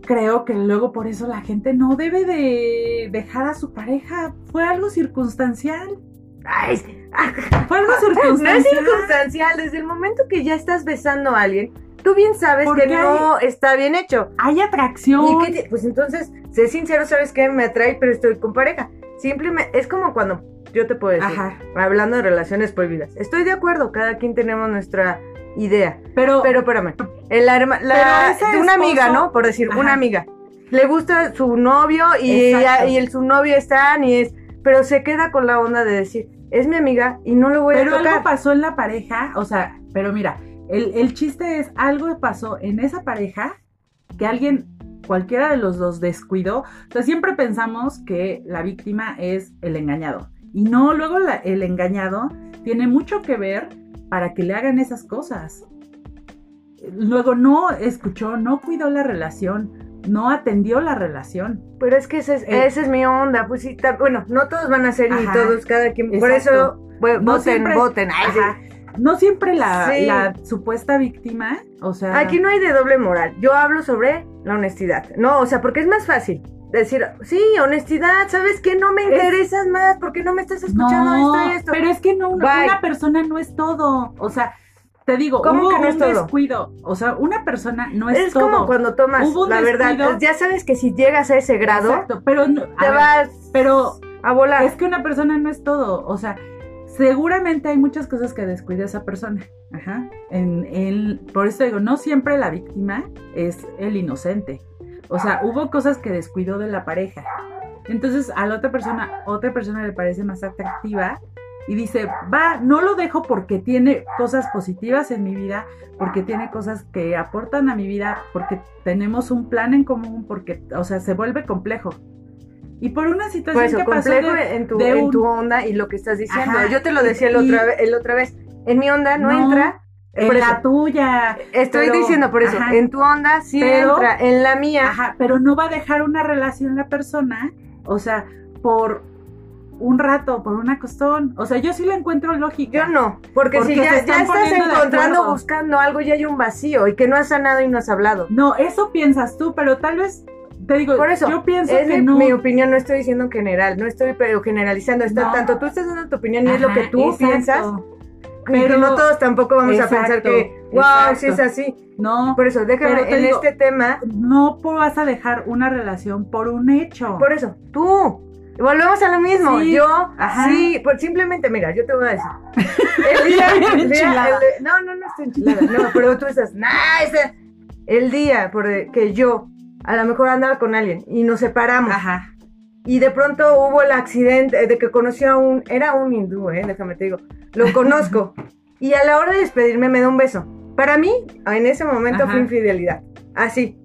S1: creo que luego por eso la gente no debe de dejar a su pareja. Fue algo circunstancial.
S2: Ay,
S1: Fue algo
S2: no es
S1: circunstancial.
S2: circunstancial. Desde el momento que ya estás besando a alguien, tú bien sabes
S1: ¿Por
S2: que no está bien hecho.
S1: Hay atracción.
S2: ¿Y qué te- Pues entonces, sé sincero, ¿sabes qué? Me atrae, pero estoy con pareja. Simplemente, es como cuando yo te puedo decir,
S1: Ajá.
S2: hablando de relaciones prohibidas. Estoy de acuerdo, cada quien tenemos nuestra idea.
S1: Pero,
S2: Pero espérame, el arma- la-
S1: Pero
S2: de una
S1: esposo-
S2: amiga, ¿no? Por decir,
S1: Ajá.
S2: una amiga. Le gusta su novio y, ella- y el, su novio están y es, pero se queda con la onda de decir, es mi amiga y no lo voy
S1: pero
S2: a
S1: algo
S2: tocar.
S1: pasó en la pareja, o sea, pero mira, el, el chiste es, algo pasó en esa pareja que alguien, cualquiera de los dos descuidó. O sea, siempre pensamos que la víctima es el engañado. Y no, luego la- el engañado tiene mucho que ver para que le hagan esas cosas. Luego no escuchó, no cuidó la relación, no atendió la relación.
S2: Pero es que esa es,
S1: Eh.
S2: esa es mi onda. Pues sí, ta- bueno, no todos van a ser ni todos, cada quien. Por
S1: Exacto.
S2: eso,
S1: No
S2: voten,
S1: siempre-
S2: voten. Ay, sí.
S1: Ajá. No siempre la,
S2: Sí.
S1: la supuesta víctima, o sea...
S2: Aquí no hay de doble moral. Yo hablo sobre la honestidad. No, o sea, porque es más fácil decir, sí, honestidad, ¿sabes qué? No me
S1: Es-
S2: interesas más porque no me estás escuchando
S1: no,
S2: esto y esto.
S1: pero es que no, una, una persona no es todo. O sea, te digo,
S2: ¿Cómo
S1: hubo
S2: que no es
S1: un
S2: todo?
S1: descuido. O sea, una persona no es,
S2: es
S1: todo.
S2: como cuando tomas,
S1: Hubo un
S2: la verdad,
S1: descuido.
S2: ya sabes que si llegas a ese grado,
S1: Exacto, pero no- a
S2: te
S1: ver,
S2: vas
S1: pero
S2: a volar.
S1: es que una persona no es todo. O sea, seguramente hay muchas cosas que descuida esa persona. Ajá. En, en- por eso digo, no siempre la víctima es el inocente. O sea, hubo cosas que descuidó de la pareja. Entonces a la otra persona, otra persona le parece más atractiva y dice, va, no lo dejo porque tiene cosas positivas en mi vida, porque tiene cosas que aportan a mi vida, porque tenemos un plan en común, porque, o sea, se vuelve complejo. Y por una situación
S2: eso,
S1: que pasó
S2: complejo
S1: de-
S2: en, tu,
S1: de
S2: en tu onda y lo que estás diciendo.
S1: Ajá,
S2: Yo te lo decía el
S1: y-
S2: otra, ve- el otra vez. En mi onda no,
S1: No,
S2: entra.
S1: en
S2: por eso.
S1: la tuya.
S2: Estoy
S1: pero-
S2: diciendo por eso.
S1: ajá.
S2: En tu onda sí
S1: Pero-
S2: entra. En la mía.
S1: Ajá, pero no va a dejar una relación la persona, o sea, por un rato, por una costón. O sea, yo sí le encuentro lógica.
S2: Yo no, porque,
S1: Porque
S2: si ya, ya estás encontrando, buscando algo, ya hay un vacío y que no has sanado y no has hablado.
S1: No, eso piensas tú, pero tal vez, te digo,
S2: Por eso,
S1: yo pienso
S2: es
S1: que
S2: mi,
S1: no.
S2: mi opinión, no estoy diciendo en general, no estoy pero generalizando. Está,
S1: No.
S2: Tanto tú estás dando tu opinión y es lo
S1: Ajá,
S2: que tú
S1: exacto.
S2: piensas, pero no todos tampoco vamos a pensar
S1: Exacto,
S2: que, wow,
S1: exacto.
S2: si es así.
S1: No,
S2: Por eso, déjame en
S1: digo-
S2: este tema,
S1: no vas a dejar una relación por un hecho.
S2: por eso, tú. Volvemos a lo mismo.
S1: Sí,
S2: Yo,
S1: ajá.
S2: sí, pues simplemente, mira, yo te voy a decir. El día, el día- el- no, no, no estoy enchilada. No, pero tú estás, nah, ese- el día por el que yo a lo mejor andaba con alguien y nos separamos
S1: Ajá.
S2: y de pronto hubo el accidente de que conocí a un, era un hindú, eh, déjame te digo, lo conozco y a la hora de despedirme me da un beso. Para mí, en ese momento
S1: Ajá.
S2: fue infidelidad. Así,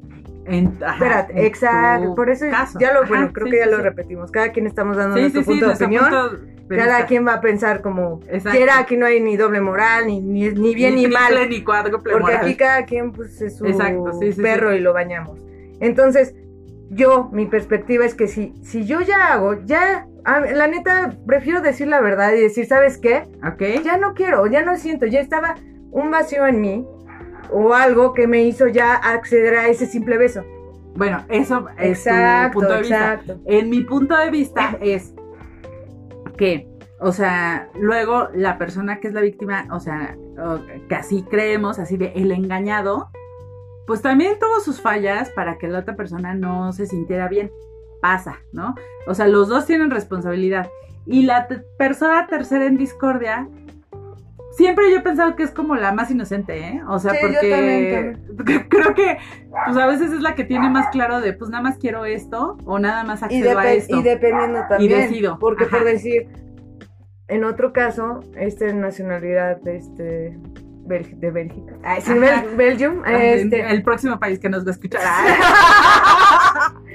S1: En, ajá,
S2: espérate,
S1: en
S2: exacto. Por eso
S1: caso.
S2: ya lo,
S1: Ajá,
S2: bueno, creo
S1: sí,
S2: que ya
S1: sí,
S2: lo
S1: sí.
S2: repetimos. Cada quien estamos dando
S1: Sí,
S2: nuestro
S1: sí, sí,
S2: punto de opinión.
S1: punto
S2: Cada quien va a pensar como quiera, aquí no hay ni doble moral, ni, ni, ni bien ni,
S1: triple,
S2: mal.
S1: Ni cuádruple
S2: Porque
S1: moral.
S2: aquí cada quien pues es su
S1: Exacto, sí, sí,
S2: perro y lo bañamos. Entonces, yo, mi perspectiva es que si, si yo ya hago, ya, a- la neta, prefiero decir la verdad y decir, ¿sabes qué?
S1: ¿Ok?
S2: Ya no quiero, ya no siento, ya estaba un vacío en mí o algo que me hizo ya acceder a ese simple beso.
S1: Bueno, eso es tu
S2: Exacto,
S1: punto de vista.
S2: exacto.
S1: En mi punto de vista es que, o sea, luego la persona que es la víctima, o sea, que así creemos, así de el engañado, pues también tuvo sus fallas para que la otra persona no se sintiera bien. Pasa, ¿no? O sea, los dos tienen responsabilidad. Y la persona tercera en discordia, siempre yo he pensado que es como la más inocente, ¿eh? O sea,
S2: Sí, yo
S1: porque creo que pues a veces es la que tiene más claro de, pues nada más quiero esto o nada más
S2: Y,
S1: accedo a esto.
S2: y dependiendo también.
S1: decido,
S2: Porque
S1: ajá.
S2: por decir, en otro caso, esta es nacionalidad de este de Bélgica. Ay, sí,
S1: Ajá.
S2: Bel- Belgium.
S1: Ah,
S2: este,
S1: El próximo país que nos va a escuchar.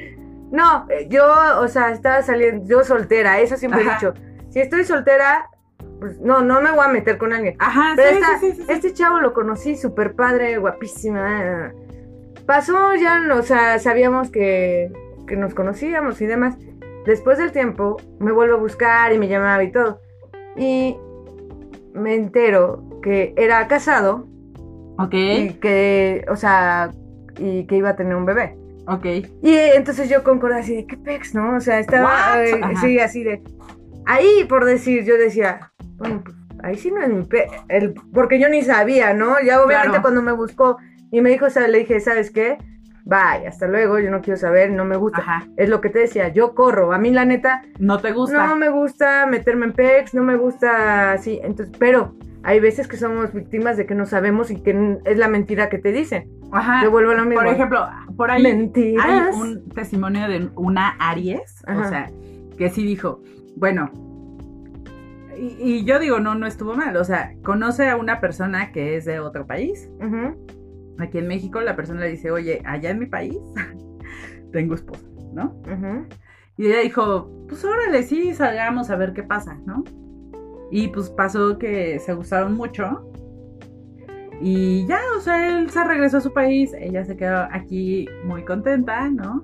S2: No, eh, yo, o sea, estaba saliendo, yo soltera, eso siempre
S1: Ajá.
S2: he dicho. Si estoy soltera, pues no, no me voy a meter con alguien.
S1: Ajá,
S2: Pero
S1: sí,
S2: esta-
S1: sí,
S2: este chavo lo conocí, súper padre, guapísima. Pasó ya, o sea, sabíamos que, que nos conocíamos y demás. Después del tiempo, me vuelvo a buscar y me llamaba y todo. Y me entero que era casado
S1: Ok,
S2: y que, o sea, y que iba a tener un bebé.
S1: ok.
S2: Y entonces yo concordé así de, ¿qué pex, no? O sea, estaba, eh, sí, así de... ahí, por decir, yo decía, bueno, pues ahí sí no es mi pe el, porque yo ni sabía, ¿no? Ya obviamente
S1: Claro.
S2: cuando me buscó y me dijo, ¿sabes? le dije, ¿sabes qué? Bye, hasta luego, yo no quiero saber, no me gusta.
S1: Ajá.
S2: Es lo que te decía, yo corro. A mí la neta,
S1: No te gusta.
S2: no me gusta meterme en pex, no me gusta así. Entonces, pero hay veces que somos víctimas de que no sabemos y que es la mentira que te dicen.
S1: Ajá.
S2: Yo vuelvo a lo mismo.
S1: Por ejemplo, por ahí
S2: Mentiras.
S1: hay un testimonio de una Aries, o sea, que sí dijo, bueno, y, y yo digo, no, no estuvo mal, o sea, conoce a una persona que es de otro país, aquí en México, la persona le dice, oye, allá en mi país tengo esposa, ¿no? Y ella dijo, pues órale, sí, salgamos a ver qué pasa, ¿no? Y pues pasó que se gustaron mucho. Y ya, o sea, él se regresó a su país, ella se quedó aquí muy contenta, ¿no?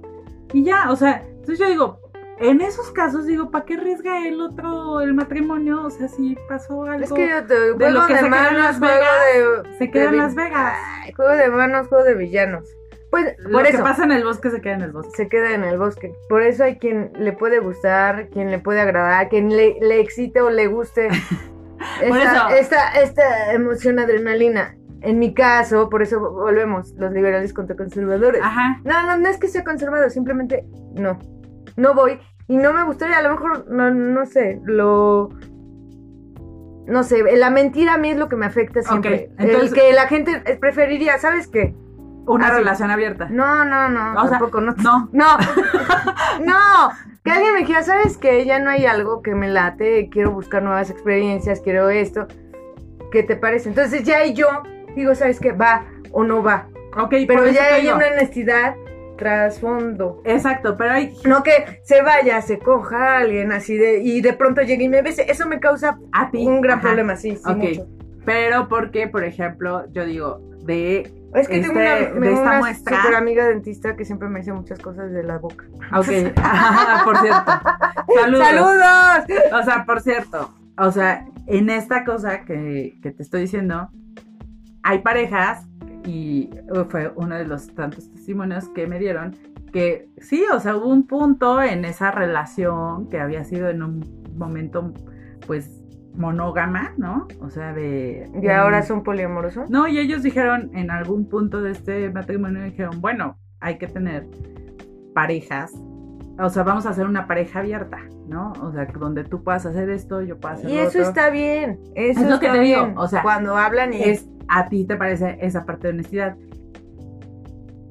S1: Y ya, o sea, entonces yo digo, en esos casos digo, ¿para qué arriesga el otro el matrimonio? O sea, si pasó algo,
S2: Es que yo te
S1: de
S2: juego
S1: lo que
S2: de
S1: se queda en
S2: manos,
S1: Las
S2: juego de.
S1: se queda
S2: de
S1: en Las Vegas.
S2: Ay, juego de manos, juego de villanos. Pues
S1: Lo
S2: por
S1: que
S2: eso
S1: pasa en el bosque se queda en el bosque.
S2: se queda en el bosque. Por eso hay quien le puede gustar, quien le puede agradar, quien le, le excite o le guste esta, esta, esta emoción adrenalina. En mi caso, por eso volvemos, los liberales contra conservadores.
S1: Ajá.
S2: No, no, no es que sea conservador, simplemente no. No voy. Y no me gustaría, a lo mejor, no, no sé, lo. No sé, la mentira a mí es lo que me afecta siempre.
S1: entonces-
S2: El que la gente preferiría, ¿sabes qué?
S1: Una relación abierta.
S2: No, no, no,
S1: O sea,
S2: tampoco, no.
S1: no.
S2: No, no. Que alguien me dijera, ¿sabes qué? Ya no hay algo que me late, quiero buscar nuevas experiencias, quiero esto. ¿Qué te parece? Entonces ya y yo digo, ¿sabes qué? Va o no va.
S1: Ok,
S2: Pero ya hay una honestidad trasfondo.
S1: Exacto, pero hay
S2: No que se vaya, se coja a alguien así de y de pronto llegue y me bese. Eso me causa
S1: a ti
S2: un gran
S1: ajá.
S2: problema, sí, sí,
S1: Ok.
S2: mucho.
S1: Pero porque, por ejemplo, yo digo, de
S2: Es que tengo
S1: Este,
S2: una,
S1: de esta
S2: una super amiga dentista que siempre me dice muchas cosas de la boca.
S1: Ok, ajá, por cierto. Saludos.
S2: ¡Saludos!
S1: O sea, por cierto, o sea, en esta cosa que, que te estoy diciendo, hay parejas, y fue uno de los tantos testimonios que me dieron, que sí, o sea, hubo un punto en esa relación que había sido en un momento, pues, monógama, ¿no? O sea, de...
S2: ¿Y ahora son poliamorosos?
S1: No, y ellos dijeron en algún punto de este matrimonio, dijeron, bueno, hay que tener parejas, o sea, vamos a hacer una pareja abierta, ¿no? O sea, donde tú puedas hacer esto, yo pueda hacer
S2: Y eso
S1: otro.
S2: está bien. Eso
S1: Es lo que te digo,
S2: bien.
S1: o sea,
S2: cuando hablan y
S1: Es, a ti te parece esa parte de honestidad.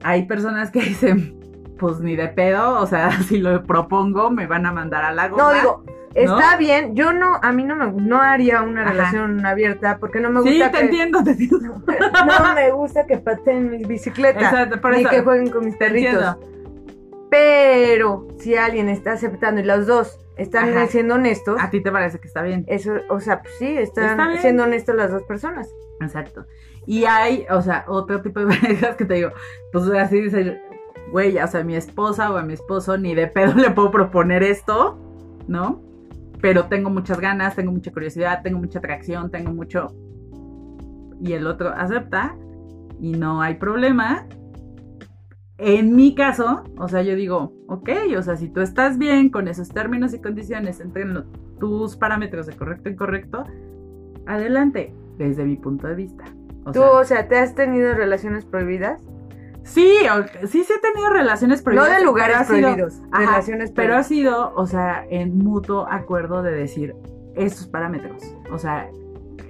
S1: Hay personas que dicen, pues ni de pedo, o sea, si lo propongo me van a mandar a la goma.
S2: No, digo, está bien. Yo no, a mí no me no haría una
S1: Ajá.
S2: relación abierta porque no me
S1: Sí,
S2: gusta
S1: te
S2: que
S1: entiendo, te entiendo.
S2: no me gusta que pateen mis bicicletas
S1: Exacto, por
S2: ni
S1: eso.
S2: que jueguen con mis
S1: Te
S2: perritos.
S1: entiendo.
S2: Pero si alguien está aceptando y los dos están
S1: Ajá.
S2: siendo honestos,
S1: A ti te parece que está bien.
S2: eso, o sea, pues sí, están
S1: Está
S2: siendo honestos las dos personas.
S1: Exacto. Y hay, o sea, otro tipo de parejas que te digo, pues así dice, güey, o sea, mi esposa o a mi esposo ni de pedo le puedo proponer esto, ¿no? Pero tengo muchas ganas, tengo mucha curiosidad, tengo mucha atracción, tengo mucho... Y el otro acepta y no hay problema. En mi caso, o sea, yo digo, ok, o sea, si tú estás bien con esos términos y condiciones entre lo- tus parámetros de correcto e incorrecto, adelante, desde mi punto de vista. O
S2: Tú,
S1: sea,
S2: o sea, ¿te has tenido relaciones prohibidas?
S1: sí, o- sí, sí he tenido relaciones prohibidas.
S2: no de lugares
S1: sido-
S2: prohibidos,
S1: Ajá,
S2: relaciones
S1: Pero ha
S2: prohibidas.
S1: sido, o sea, en mutuo acuerdo de decir estos parámetros. O sea,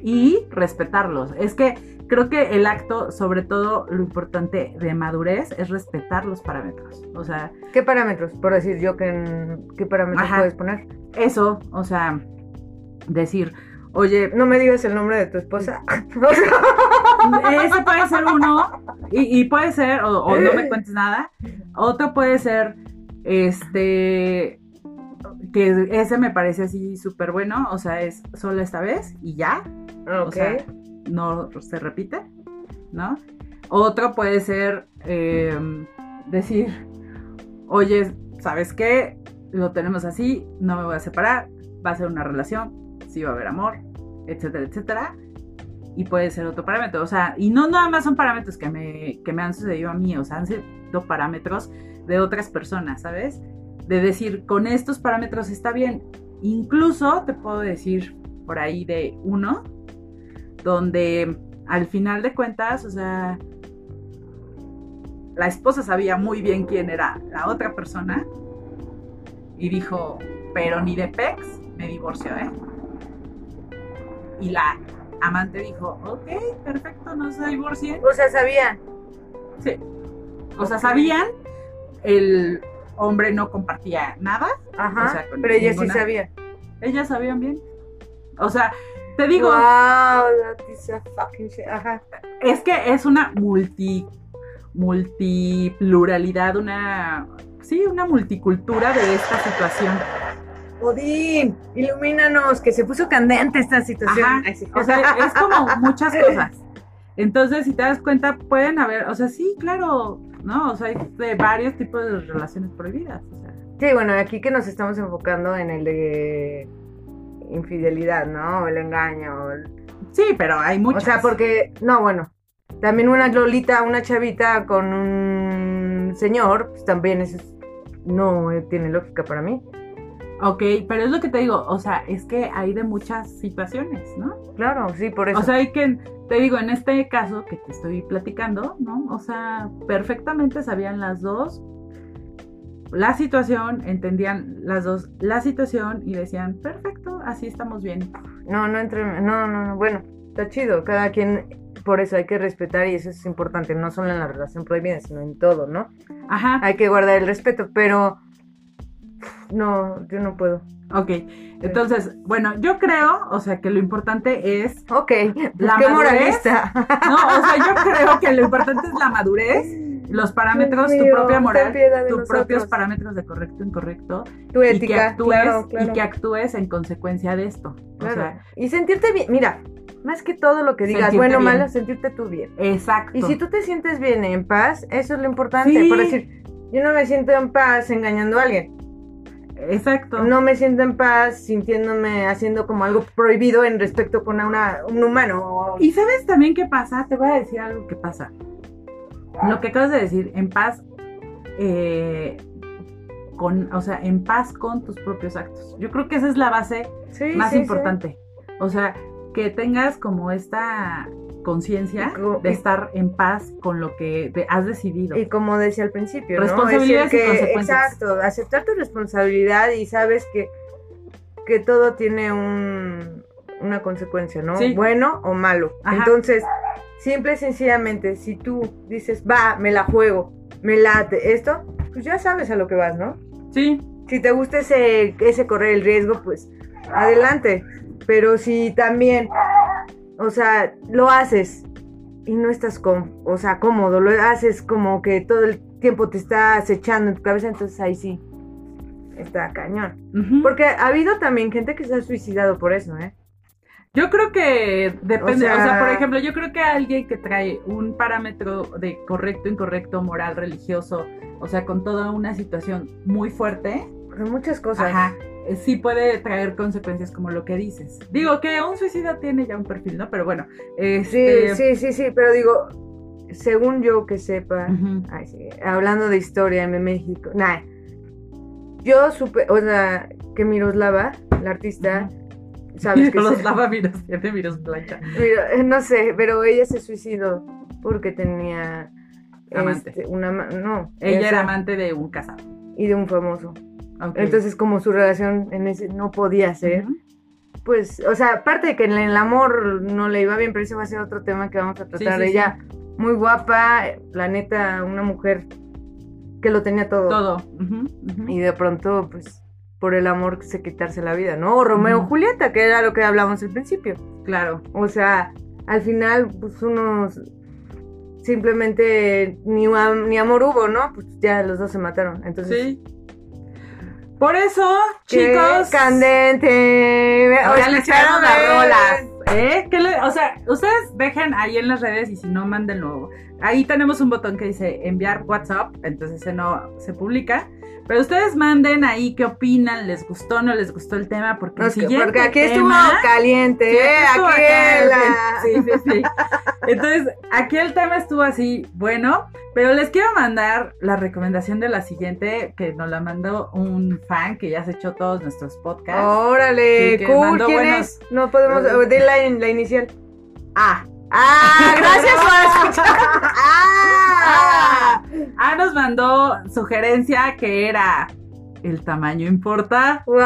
S1: y respetarlos. Es que creo que el acto, sobre todo lo importante de madurez, es respetar los parámetros. O sea,
S2: ¿Qué parámetros? Por decir yo, ¿qué, qué parámetros
S1: Ajá.
S2: puedes poner?
S1: eso, o sea, decir, oye,
S2: No me digas el nombre de tu esposa.
S1: ese puede ser uno, y, y puede ser, o, o no me cuentes nada. Otro puede ser, este, que ese me parece así súper bueno, o sea, es solo esta vez y ya,
S2: ok.
S1: o sea, no se repite, ¿no? Otro puede ser eh, decir, oye, ¿sabes qué? Lo tenemos así, no me voy a separar, va a ser una relación, sí va a haber amor, etcétera, etcétera. Y puede ser otro parámetro, o sea, y no nada más son parámetros que me, que me han sucedido a mí, o sea, han sido parámetros de otras personas, ¿sabes? De decir, con estos parámetros está bien, Incluso te puedo decir por ahí de uno, donde al final de cuentas, o sea, la esposa sabía muy bien quién era la otra persona y dijo, pero ni de Pex me divorció, ¿eh? Y la amante dijo, ok, perfecto, no se divorcien.
S2: O sea, sabían.
S1: Sí. O sea, sabían, el hombre no compartía nada.
S2: Ajá.
S1: O sea, con
S2: pero ella sí sabía.
S1: Ellas sabían bien. O sea, te digo,
S2: Wow, that is a fucking shit. Ajá.
S1: es que es una multi multipluralidad, una sí, una multicultura de esta situación.
S2: Odín, ilumínanos, que se puso candente esta situación.
S1: Ajá.
S2: Sí.
S1: O sea, es como muchas cosas. Entonces, si te das cuenta, pueden haber, o sea, sí, claro, ¿no? O sea, hay de varios tipos de relaciones prohibidas. O sea,
S2: Sí, bueno, aquí que nos estamos enfocando en el de infidelidad, ¿no? O el engaño. el-
S1: sí, pero hay muchas.
S2: O sea, porque, no, bueno, también una Lolita, una chavita con un señor, pues también eso es- no tiene lógica para mí.
S1: Ok, pero es lo que te digo, o sea, es que hay de muchas situaciones, ¿no?
S2: Claro, sí, por eso.
S1: O sea, hay que, te digo, en este caso que te estoy platicando, ¿no? O sea, perfectamente sabían las dos la situación, entendían las dos la situación y decían, perfecto, así estamos bien.
S2: no, no entre, no, no, no, bueno, está chido, cada quien, por eso hay que respetar y eso es importante, no solo en la relación prohibida, sino en todo, ¿no?
S1: Ajá,
S2: Hay que guardar el respeto, pero no, yo no puedo.
S1: ok. Entonces, bueno, yo creo, o sea, que lo importante es,
S2: Ok,
S1: La
S2: qué
S1: madurez.
S2: moralista.
S1: no, o sea, yo creo que lo importante es la madurez, los parámetros,
S2: Dios
S1: tu propia moral, tus
S2: nosotros.
S1: propios parámetros de correcto, incorrecto,
S2: Tu
S1: y que actúes,
S2: claro, claro.
S1: y que actúes en consecuencia de esto. O
S2: Claro.
S1: sea,
S2: y sentirte bien, mira, más que todo lo que digas, bueno o malo, sentirte tú bien.
S1: exacto.
S2: Y si tú te sientes bien en paz, eso es lo importante.
S1: Sí.
S2: Por decir, yo no me siento en paz engañando a alguien.
S1: Exacto.
S2: No me siento en paz sintiéndome haciendo como algo prohibido en respecto con una, un humano.
S1: Y sabes también qué pasa, te voy a decir algo que pasa. Lo que acabas de decir, en paz, eh, con, o sea, en paz con tus propios actos. Yo creo que esa es la base
S2: Sí,
S1: más
S2: sí, sí.
S1: importante. O sea, que tengas como esta conciencia de estar en paz con lo que te has decidido.
S2: Y como decía al principio, ¿no?
S1: Responsabilidades y consecuencias.
S2: Exacto, aceptar tu responsabilidad y sabes que, que todo tiene un, una consecuencia, ¿no?
S1: Sí.
S2: Bueno o malo.
S1: Ajá.
S2: Entonces, simple y sencillamente, si tú dices, va, me la juego, me late esto, pues ya sabes a lo que vas, ¿no?
S1: Sí,
S2: Si te gusta ese, ese correr el riesgo, pues adelante. Pero si también, o sea, lo haces y no estás com o sea, cómodo, lo haces como que todo el tiempo te está acechando en tu cabeza, entonces ahí sí está cañón. Porque ha habido también gente que se ha suicidado por eso, ¿eh?
S1: Yo creo que depende, o sea,
S2: sea-
S1: por ejemplo, yo creo que alguien que trae un parámetro de correcto, incorrecto, moral, religioso, o sea, con toda una situación muy fuerte,
S2: Por muchas cosas.
S1: ajá, sí puede traer consecuencias como lo que dices. Digo que un suicida tiene ya un perfil, ¿no? Pero bueno,
S2: Sí,
S1: este,
S2: sí, sí, sí, pero digo, según yo que sepa,
S1: ujú.
S2: Ay, sí, Hablando de historia en México. Nah. Yo supe, o sea, que Miroslava, la artista, sabes que
S1: los
S2: se-
S1: lava virus, tiene virus plancha.
S2: Mira, eh, no sé, pero ella se suicidó porque tenía
S1: Amante.
S2: este, una no,
S1: Ella
S2: esa,
S1: era amante de un casado.
S2: y de un famoso. Entonces, como su relación en ese no podía ser, pues, o sea, aparte de que en el amor no le iba bien, pero ese va a ser otro tema que vamos a tratar.
S1: sí, sí.
S2: ella muy guapa, la neta, una mujer que lo tenía
S1: Todo. ujú.
S2: y de pronto, pues, por el amor se quitarse la vida, ¿no? O Romeo y. Julieta, que era lo que hablamos al principio.
S1: Claro.
S2: O sea, al final, pues, unos simplemente ni, ni amor hubo, ¿no? Pues ya los dos se mataron. Entonces,
S1: Sí. Por eso,
S2: ¡qué
S1: chicos.
S2: candente!
S1: Ahora
S2: O
S1: les echamos las rolas. ¿eh? ¿Qué le- o sea, ustedes dejen ahí en las redes y si no, mándenlo. Ahí tenemos un botón que dice enviar WhatsApp, entonces ese no se publica. Pero ustedes manden ahí qué opinan, les gustó, no les gustó el tema, porque el siguiente
S2: porque aquí estuvo
S1: tema-
S2: caliente,
S1: Sí,
S2: ¿eh?
S1: estuvo
S2: Aquí
S1: Sí, sí, sí. Entonces, aquí el tema estuvo así, bueno, pero les quiero mandar la recomendación de la siguiente, que nos la mandó un fan que ya se echó todos nuestros podcasts.
S2: Órale,
S1: que
S2: cool. ¿Quién
S1: buenos-
S2: es? No podemos. Di la, la inicial. Ah. Ah, gracias por escuchar. Ah.
S1: Ah, nos mandó sugerencia que era el tamaño importa.
S2: ¡Wow!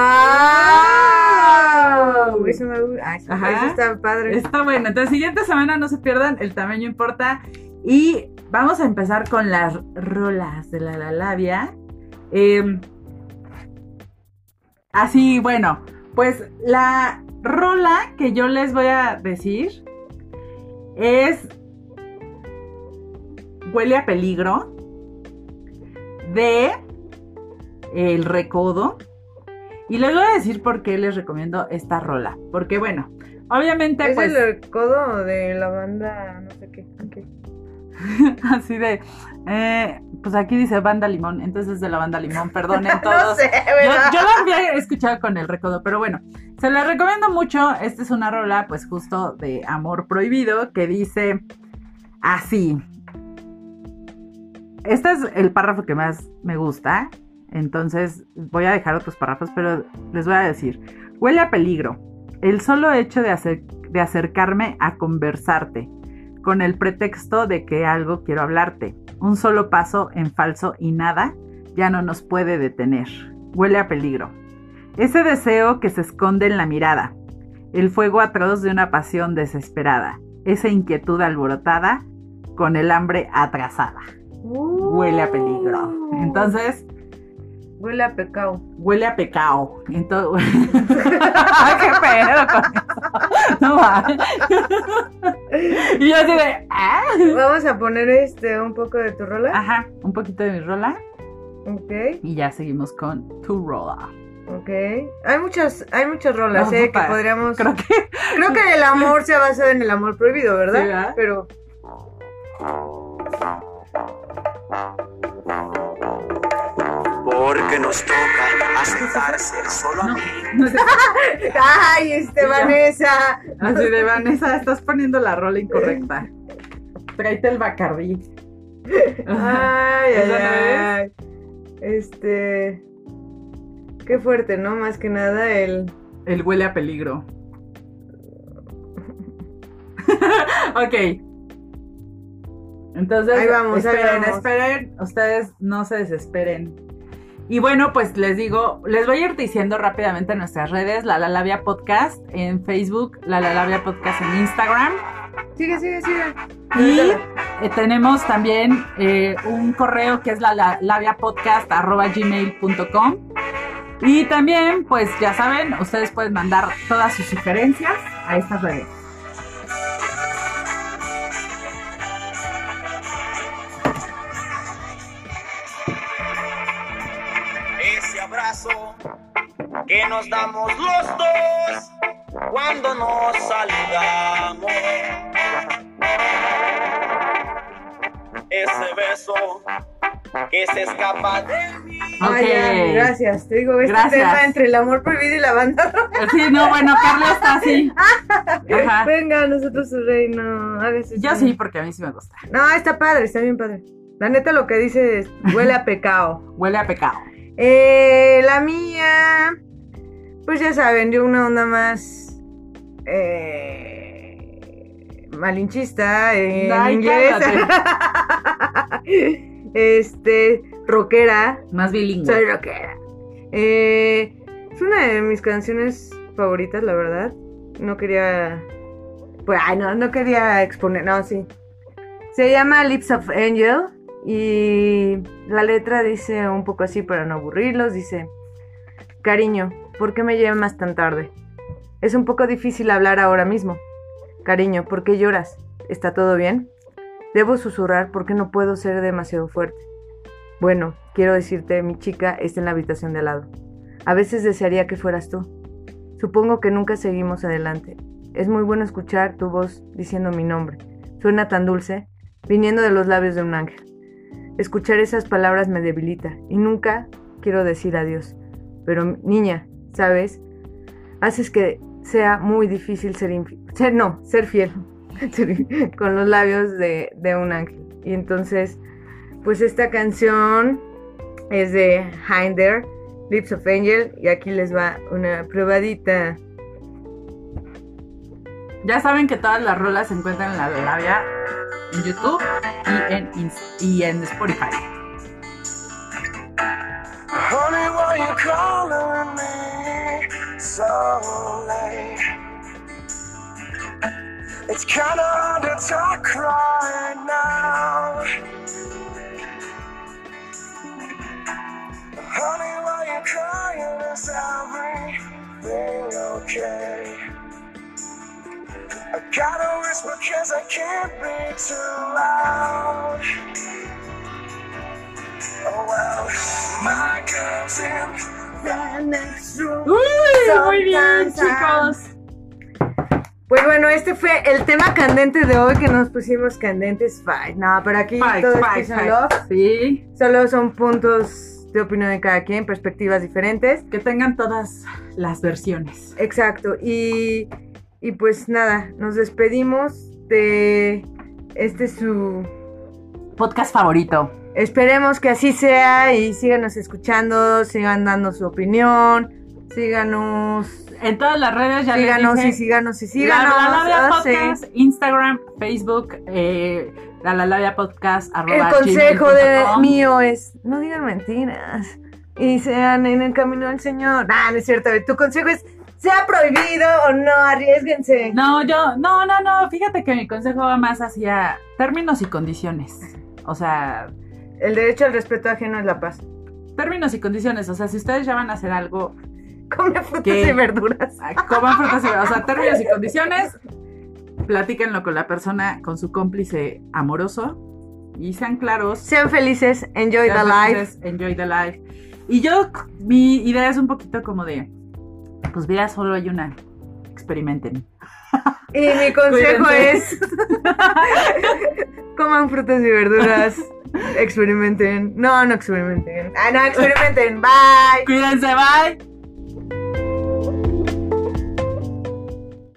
S2: Eso me. Ah, eso, está padre.
S1: Está bueno. Entonces, siguiente semana no se pierdan, el tamaño importa. Y vamos a empezar con las rolas de la, la labia. Eh, así, bueno, pues la rola que yo les voy a decir es Huele a peligro de El Recodo. Y les voy a decir por qué les recomiendo esta rola. Porque bueno, obviamente
S2: ¿Es
S1: pues
S2: el codo de la banda, no sé qué? qué?
S1: así de... eh, pues aquí dice banda limón, entonces es de la banda limón, perdonen
S2: No
S1: todos.
S2: sé,
S1: Yo, yo la había escuchado con el recodo, pero bueno, se la recomiendo mucho. Esta es una rola, pues justo de amor prohibido, que dice así. Este es el párrafo que más me gusta. Entonces voy a dejar otros párrafos, pero les voy a decir. Huele a peligro. El solo hecho de, acer- de acercarme a conversarte, con el pretexto de que algo quiero hablarte. Un solo paso en falso y nada ya no nos puede detener. Huele a peligro. Ese deseo que se esconde en la mirada. El fuego atroz de una pasión desesperada. Esa inquietud alborotada con el hambre atrasada. Huele a peligro. Entonces,
S2: Huele a pecado.
S1: huele a pecado. Entonces, ¿Qué pedo con eso? No va. y yo así de, "Ah".
S2: Vamos a poner este un poco de tu rola.
S1: Ajá, un poquito de mi rola
S2: Ok,
S1: y ya seguimos con tu rola.
S2: ok. Hay muchas, hay muchas rolas,
S1: No,
S2: eh, que podríamos.
S1: Creo que
S2: Creo que el amor se ha basado en el amor prohibido, ¿verdad?
S1: Sí, ¿verdad?
S2: Pero.
S3: Porque nos toca aceptarse solo
S1: no,
S3: a mí.
S1: no.
S2: ¡Ay, este. Vanessa!
S1: Así de Vanessa, estás poniendo la rola incorrecta. Tráete el Bacardí.
S2: Ay,
S1: ¿Esa
S2: ay, ay. Este. Qué fuerte, ¿no? Más que nada el.
S1: El huele a peligro. ok. Entonces,
S2: Ahí vamos, ahí
S1: esperen,
S2: vamos.
S1: esperen. Ustedes no se desesperen. Y bueno, pues les digo, les voy a ir diciendo rápidamente en nuestras redes, La La Labia Podcast en Facebook, La La Labia Podcast en Instagram.
S2: Sigue, sigue, sigue.
S1: Y eh, tenemos también eh, un correo que es la, la labiapodcast.gmail.com Y también, pues ya saben, ustedes pueden mandar todas sus sugerencias a estas redes.
S3: Que nos damos los dos cuando nos saludamos. Ese beso que se escapa de mí.
S2: Ay, ya,
S1: Ok.
S2: gracias. Te digo, este
S1: Gracias.
S2: tema entre el amor prohibido y la banda.
S1: Sí, no, bueno, Carla está así. Ajá.
S2: Venga, nosotros su reino. Hágase
S1: Yo sí, porque a mí sí me gusta.
S2: No, está padre, está bien padre. La neta lo que dice es, huele a pecado.
S1: Huele a pecado.
S2: Eh, la mía, pues ya saben, yo una onda más eh, malinchista en
S1: Ay,
S2: inglés. este, rockera.
S1: Más bilingüe.
S2: Soy rockera. Eh, es una de mis canciones favoritas, la verdad. No quería. Pues, ay, no, no quería exponer. No, sí. Se llama Lips of Angel. Y la letra dice un poco así para no aburrirlos. Dice: Cariño, ¿por qué me llamas tan tarde? Es un poco difícil hablar ahora mismo. Cariño, ¿por qué lloras? ¿Está todo bien? Debo susurrar porque no puedo ser demasiado fuerte. Bueno, quiero decirte, mi chica está en la habitación de al lado. A veces desearía que fueras tú. Supongo que nunca seguimos adelante. Es muy bueno escuchar tu voz diciendo mi nombre. Suena tan dulce, viniendo de los labios de un ángel. Escuchar esas palabras me debilita y nunca quiero decir adiós. Pero niña, ¿sabes? Haces que sea muy difícil ser, no, ser fiel con los labios de, de un ángel. Y entonces, pues esta canción es de Hinder, Lips of Angel, y aquí les va una probadita.
S1: Ya saben que todas las rolas se encuentran en la labia en YouTube y en, y en Spotify.
S4: Honey, why you calling me so late? It's kinda hard to talk right now. Honey, why you crying? Is everything okay? I gotta whisper cause I can't be too loud.
S1: ¡Uy! Muy bien, chicos.
S2: Pues bueno, este fue el tema candente de hoy que nos pusimos candentes. Fight. No, pero aquí
S1: Fight,
S2: todo es
S1: fight,
S2: and
S1: fight.
S2: love.
S1: Sí,
S2: Solo son puntos de opinión de cada quien, perspectivas diferentes.
S1: que tengan todas las versiones.
S2: Exacto. Y, y pues nada, nos despedimos de este su...
S1: Podcast favorito.
S2: Esperemos que así sea y síganos escuchando, sigan dando su opinión, síganos,
S1: En todas las redes ya les
S2: síganos
S1: dije,
S2: y síganos y
S1: La,
S2: síganos.
S1: la Labia
S2: ah, sí.
S1: Podcast, Instagram, Facebook, eh, la, la Labia Podcast,
S2: El consejo de mío es no digan mentiras y sean en el camino del Señor. Ah, no es cierto. Tu consejo es sea prohibido o no, arriesguense.
S1: No, yo, no, no, no, fíjate que mi consejo va más hacia términos y condiciones. O sea,
S2: El derecho al respeto ajeno es la paz.
S1: términos y condiciones. O sea, si ustedes ya van a hacer algo,
S2: Come frutas y verduras.
S1: coman frutas y O sea, términos y condiciones, platíquenlo con la persona, con su cómplice amoroso y sean claros.
S2: Sean felices, enjoy
S1: sean
S2: the life.
S1: felices, Enjoy the life. Y yo, mi idea es un poquito como de, pues mira, solo hay una. Experimenten.
S2: Y mi consejo
S1: Cuídense.
S2: es coman frutas y verduras. Experimenten. No, no experimenten. Ah, no, experimenten. Bye.
S1: Cuídense, bye.